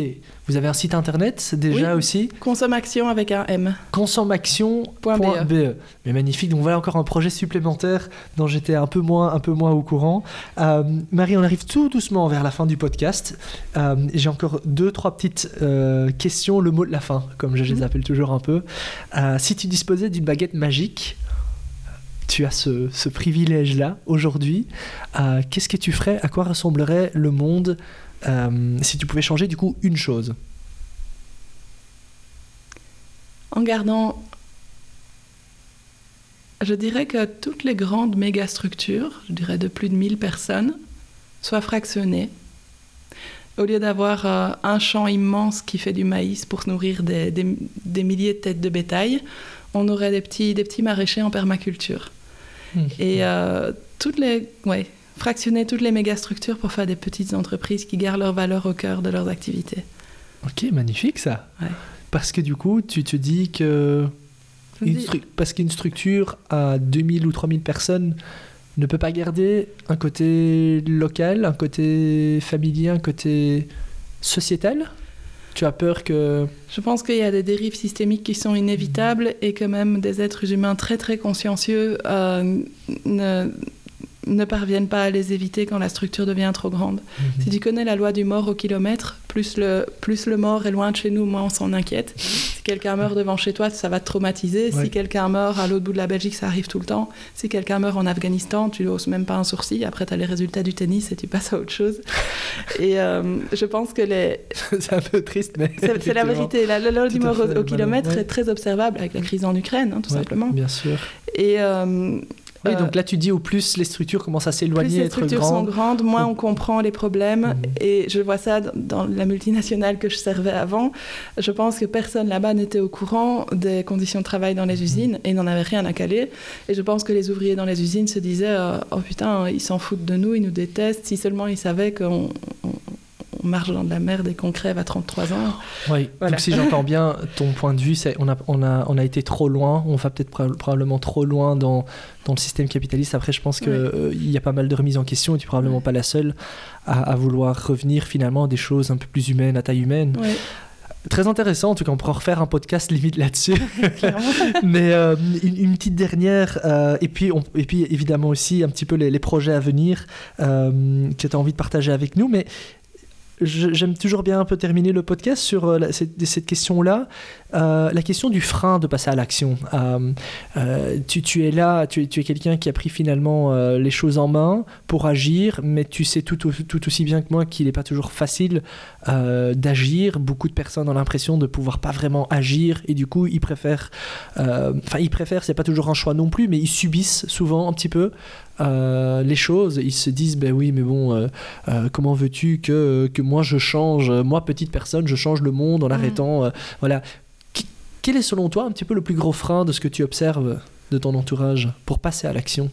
Vous avez un site internet déjà Oui. aussi Consomme action avec un M. consommation.be. Mais magnifique, donc voilà encore un projet supplémentaire dont j'étais un peu moins, un peu moins au courant. Euh, Marie, on arrive tout doucement vers la fin du podcast. Euh, J'ai encore deux, trois petites euh, questions, le mot de la fin, comme je les Mhm. appelle toujours un peu. Si tu disposais d'une baguette magique, tu as ce, ce privilège-là aujourd'hui, euh, qu'est-ce que tu ferais À quoi ressemblerait le monde euh, si tu pouvais changer du coup une chose En gardant, je dirais que toutes les grandes mégastructures, je dirais de plus de 1000 personnes, soient fractionnées. Au lieu d'avoir euh, un champ immense qui fait du maïs pour nourrir des, des- des milliers de têtes de bétail, on aurait des petits, des petits maraîchers en permaculture. Et euh, toutes les, ouais, fractionner toutes les mégastructures pour faire des petites entreprises qui gardent leur valeur au cœur de leurs activités. Ok, magnifique ça. Ouais. Parce que du coup, tu te dis que. Une dis- Parce qu'une structure à 2000 ou 3000 personnes ne peut pas garder un côté local, un côté familier, un côté sociétal? Tu as peur que. Je pense qu'il y a des dérives systémiques qui sont inévitables et que même des êtres humains très très consciencieux euh, ne, ne parviennent pas à les éviter quand la structure devient trop grande. Si tu connais la loi du mort au kilomètre, plus le, plus le mort est loin de chez nous, moins on s'en inquiète. Si quelqu'un meurt devant chez toi, ça va te traumatiser. Ouais. Si quelqu'un meurt à l'autre bout de la Belgique, ça arrive tout le temps. Si quelqu'un meurt en Afghanistan, tu n'oses même pas un sourcil. Après, tu as les résultats du tennis et tu passes à autre chose. *laughs* Et euh, je pense que les, c'est un peu triste, mais. c'est la vérité. La, loi du mort au, au kilomètre ouais. est très observable avec la crise en Ukraine, hein, tout Ouais, simplement. Bien sûr. Et euh, Oui, Euh, donc là, tu dis au plus les structures commencent à plus s'éloigner, les être structures sont grandes. moins on comprend les problèmes. Mhm. Et je vois ça dans- la multinationale que je servais avant. Je pense que personne là-bas n'était au courant des conditions de travail dans les Mhm. usines et n'en avait rien à caler. Et je pense que les ouvriers dans les usines se disaient euh, Oh putain, ils s'en foutent de nous, ils nous détestent. Si seulement ils savaient qu'on on- on marche dans de la merde et qu'on crève à 33 ans. Oui, Voilà. donc si j'entends bien ton point de vue, c'est on a, on, a, on a été trop loin, on va peut-être proba- probablement trop loin dans, dans le système capitaliste. Après, je pense qu'il Ouais. y a pas mal de remises en question et tu n'es probablement pas la seule à, à vouloir revenir finalement à des choses un peu plus humaines, à taille humaine. Très intéressant, en tout cas, on pourra refaire un podcast limite là-dessus. *laughs* Mais euh, une, une petite dernière, euh, et, puis on- et puis évidemment aussi un petit peu les, les projets à venir euh, que tu as envie de partager avec nous. Mais j'aime toujours bien un peu terminer le podcast sur euh, cette, question-là, Euh, la question du frein de passer à l'action. Euh, tu, es là, tu es, quelqu'un qui a pris finalement les choses en main pour agir, mais tu sais tout, tout aussi bien que moi qu'il n'est pas toujours facile d'agir. Beaucoup de personnes ont l'impression de pouvoir pas vraiment agir et du coup ils préfèrent, enfin ils préfèrent, c'est pas toujours un choix non plus, mais ils subissent souvent un petit peu euh, les choses. Ils se disent ben oui, mais bon, euh, euh, comment veux-tu que, que moi je change, moi petite personne, je change le monde en Mhm. arrêtant, voilà. Quel est selon toi un petit peu le plus gros frein de ce que tu observes de ton entourage pour passer à l'action?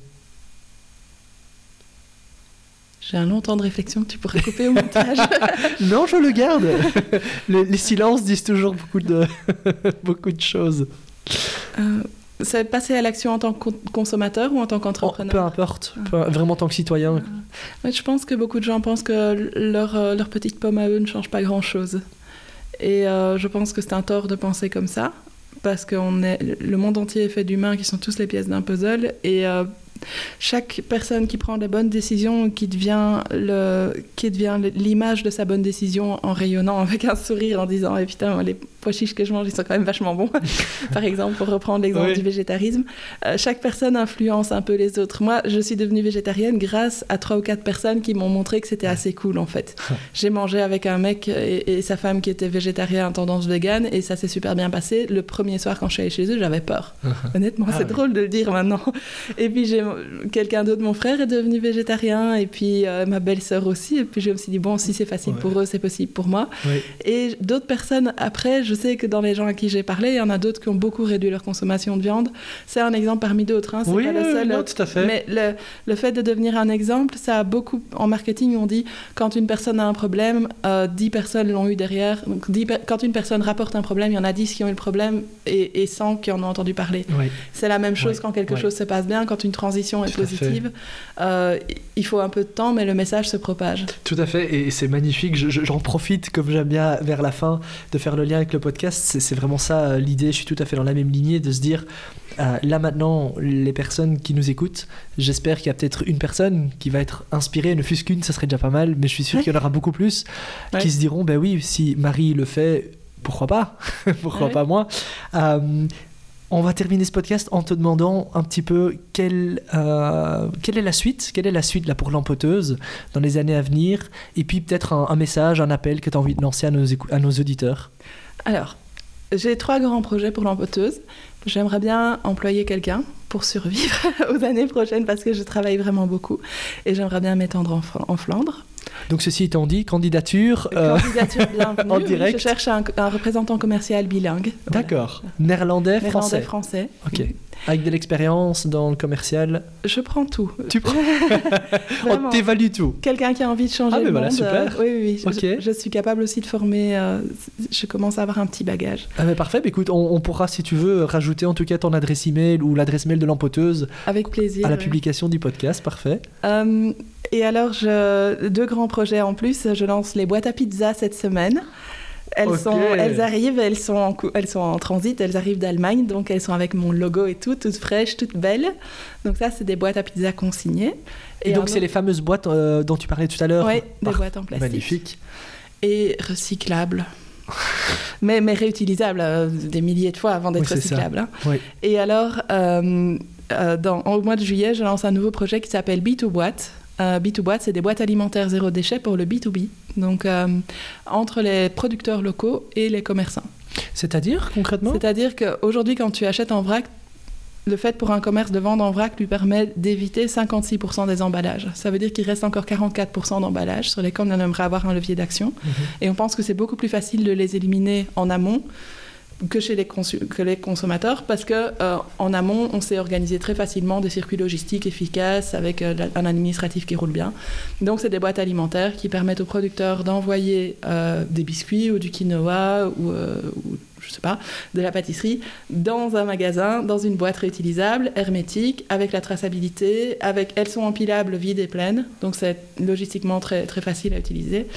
J'ai un long temps de réflexion que tu pourrais couper au montage. *laughs* Non, je le garde. les, les silences disent toujours beaucoup de, *laughs* beaucoup de choses. C'est passer à l'action en tant que consommateur ou en tant Oh, qu'entrepreneur peu importe, peu- vraiment en tant que citoyen. Ouais, Je pense que beaucoup de gens pensent que leur, euh, leur petite pomme à eux ne change pas grand-chose. Et euh, je pense que c'est un tort de penser comme ça, parce que on est, le monde entier est fait d'humains qui sont tous les pièces d'un puzzle, et euh, chaque personne qui prend la bonne décision, qui devient, le, qui devient l'image de sa bonne décision en rayonnant avec un sourire en disant eh, putain, les pois chiches que je mange, ils sont quand même vachement bons, *laughs* par exemple, pour reprendre l'exemple Oui. du végétarisme. Euh, chaque personne influence un peu les autres. Moi, je suis devenue végétarienne grâce à trois ou quatre personnes qui m'ont montré que c'était assez cool en fait. *laughs* J'ai mangé avec un mec et, et sa femme qui était végétarien tendance végane et ça s'est super bien passé. Le premier soir quand je suis allée chez eux, j'avais peur. *laughs* Honnêtement, Ah c'est oui. drôle de le dire maintenant. Et puis j'ai quelqu'un d'autre, mon frère est devenu végétarien et puis euh, ma belle-sœur aussi. Et puis je me suis dit bon, si c'est facile Ouais. pour eux, c'est possible pour moi. Oui. Et d'autres personnes, après, je sais que dans les gens à qui j'ai parlé, il y en a d'autres qui ont beaucoup réduit leur consommation de viande. C'est un exemple parmi d'autres. Hein. C'est Oui, pas le seul. non, tout à fait. Mais le, le fait de devenir un exemple, ça a beaucoup. En marketing, on dit quand une personne a un problème, euh, 10 personnes l'ont eu derrière. Donc, 10 per- quand une personne rapporte un problème, il y en a 10 qui ont eu le problème et, et 100 qui en ont entendu parler. Oui. C'est la même chose quand quelque chose se passe bien, quand une transition est Tout positive. Euh, il faut un peu de temps, mais le message se propage. Tout à fait, et c'est magnifique. Je- je- J'en profite, comme j'aime bien vers la fin, de faire le lien avec le podcast. C'est vraiment ça euh, l'idée. Je suis tout à fait dans la même lignée de se dire euh, là maintenant, les personnes qui nous écoutent, j'espère qu'il y a peut-être une personne qui va être inspirée, ne fût-ce qu'une, ça serait déjà pas mal, mais je suis sûr Ouais. qu'il y en aura beaucoup plus Ouais. qui se diront ben oui, si Marie le fait, pourquoi pas? *laughs* Pourquoi pas moi? Euh, on va terminer ce podcast en te demandant un petit peu quelle, euh, quelle est la suite, quelle est la suite là pour l'empoteuse dans les années à venir, et puis peut-être un, message, un appel que tu as envie de lancer à nos, à nos auditeurs. Alors, j'ai trois grands projets pour l'empoteuse. J'aimerais bien employer quelqu'un pour survivre *laughs* aux années prochaines parce que je travaille vraiment beaucoup et j'aimerais bien m'étendre en Flandre. Donc ceci étant dit, candidature. euh, Candidature bienvenue. *laughs* en direct. Je cherche un, un représentant commercial bilingue. D'accord. Néerlandais, Néerlandais, français. français. Ok. Avec de l'expérience dans le commercial. Je prends tout. Tu prends. *laughs* On t'évalue tout. Quelqu'un qui a envie de changer Ah, mais le voilà, monde. super. euh, oui, oui, oui. Je- suis capable aussi de former. euh, je commence à avoir un petit bagage. Ah mais parfait, bah écoute, on, on pourra si tu veux rajouter en tout cas ton adresse email ou l'adresse mail de l'empoteuse Avec plaisir. à la publication du podcast, parfait. Euh, et alors, je, deux grands projets en plus. Je lance les boîtes à pizza cette semaine. Elles, sont, elles arrivent, elles sont, en, elles sont en transit, elles arrivent d'Allemagne, donc elles sont avec mon logo et tout, toutes fraîches, toutes belles. Donc ça, c'est des boîtes à pizza consignées. Et, donc c'est autre- les fameuses boîtes euh, dont tu parlais tout à l'heure. Ouais, des Ah, boîtes en plastique. Magnifique. Et recyclables. *laughs* mais, mais réutilisables euh, des milliers de fois avant d'être Oui, recyclables. hein. Oui. Et alors, euh, euh, dans, au mois de juillet, je lance un nouveau projet qui s'appelle B2 Boîte. Euh, B2 Boîte, c'est des boîtes alimentaires zéro déchet pour le B2B. Donc, euh, entre les producteurs locaux et les commerçants. C'est-à-dire concrètement? C'est-à-dire qu'aujourd'hui, quand tu achètes en vrac, le fait pour un commerce de vendre en vrac lui permet d'éviter 56% des emballages. Ça veut dire qu'il reste encore 44% d'emballages sur lesquels on aimerait avoir un levier d'action. Mhm. Et on pense que c'est beaucoup plus facile de les éliminer en amont que chez les, consommateurs parce que euh, en amont, on s'est organisé très facilement des circuits logistiques efficaces avec euh, un administratif qui roule bien. Donc, c'est des boîtes alimentaires qui permettent aux producteurs d'envoyer euh, des biscuits ou du quinoa ou, euh, ou, je sais pas, de la pâtisserie dans un magasin, dans une boîte réutilisable, hermétique, avec la traçabilité, avec elles sont empilables, vides et pleines. Donc, c'est logistiquement très, très facile à utiliser.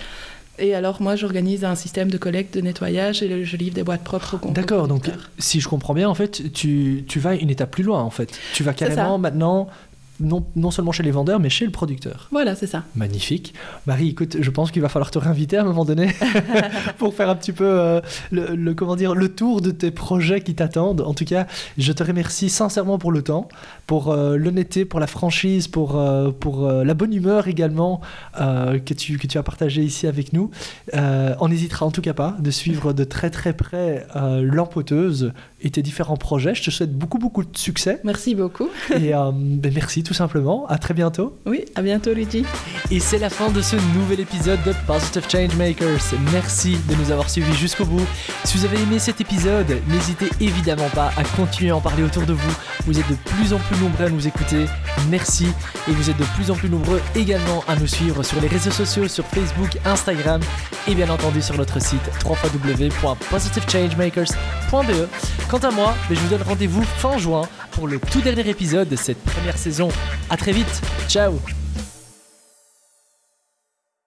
Et alors, moi, j'organise un système de collecte, de nettoyage et je livre des boîtes propres aux D'accord, donc si je comprends bien, en fait, tu, tu vas une étape plus loin, en fait. Tu vas carrément maintenant, non, non seulement chez les vendeurs, mais chez le producteur. Voilà, c'est ça. Magnifique. Marie, écoute, je pense qu'il va falloir te réinviter à un moment donné *laughs* *laughs* pour faire un petit peu euh, le, le- comment dire, le tour de tes projets qui t'attendent. En tout cas, je te remercie sincèrement pour le temps, pour euh, l'honnêteté, pour la franchise, pour, euh, pour la bonne humeur également que, tu, que tu as partagé ici avec nous. On n'hésitera en tout cas pas de suivre de très très près l'empoteuse et tes différents projets. Je te souhaite beaucoup beaucoup de succès Merci beaucoup. et ben, merci Luigi, tout simplement. À très bientôt. Oui, à bientôt, Luigi. Et c'est la fin de ce nouvel épisode de Positive Changemakers. Merci de nous avoir suivis jusqu'au bout. Si vous avez aimé cet épisode, n'hésitez évidemment pas à continuer à en parler autour de vous. Vous êtes de plus en plus nombreux à nous écouter. Merci. Et vous êtes de plus en plus nombreux également à nous suivre sur les réseaux sociaux, sur Facebook, Instagram et bien entendu sur notre site www.positivechangemakers.be. Quant à moi, ben, je vous donne rendez-vous fin juin pour le tout dernier épisode de cette première saison. A très vite. Ciao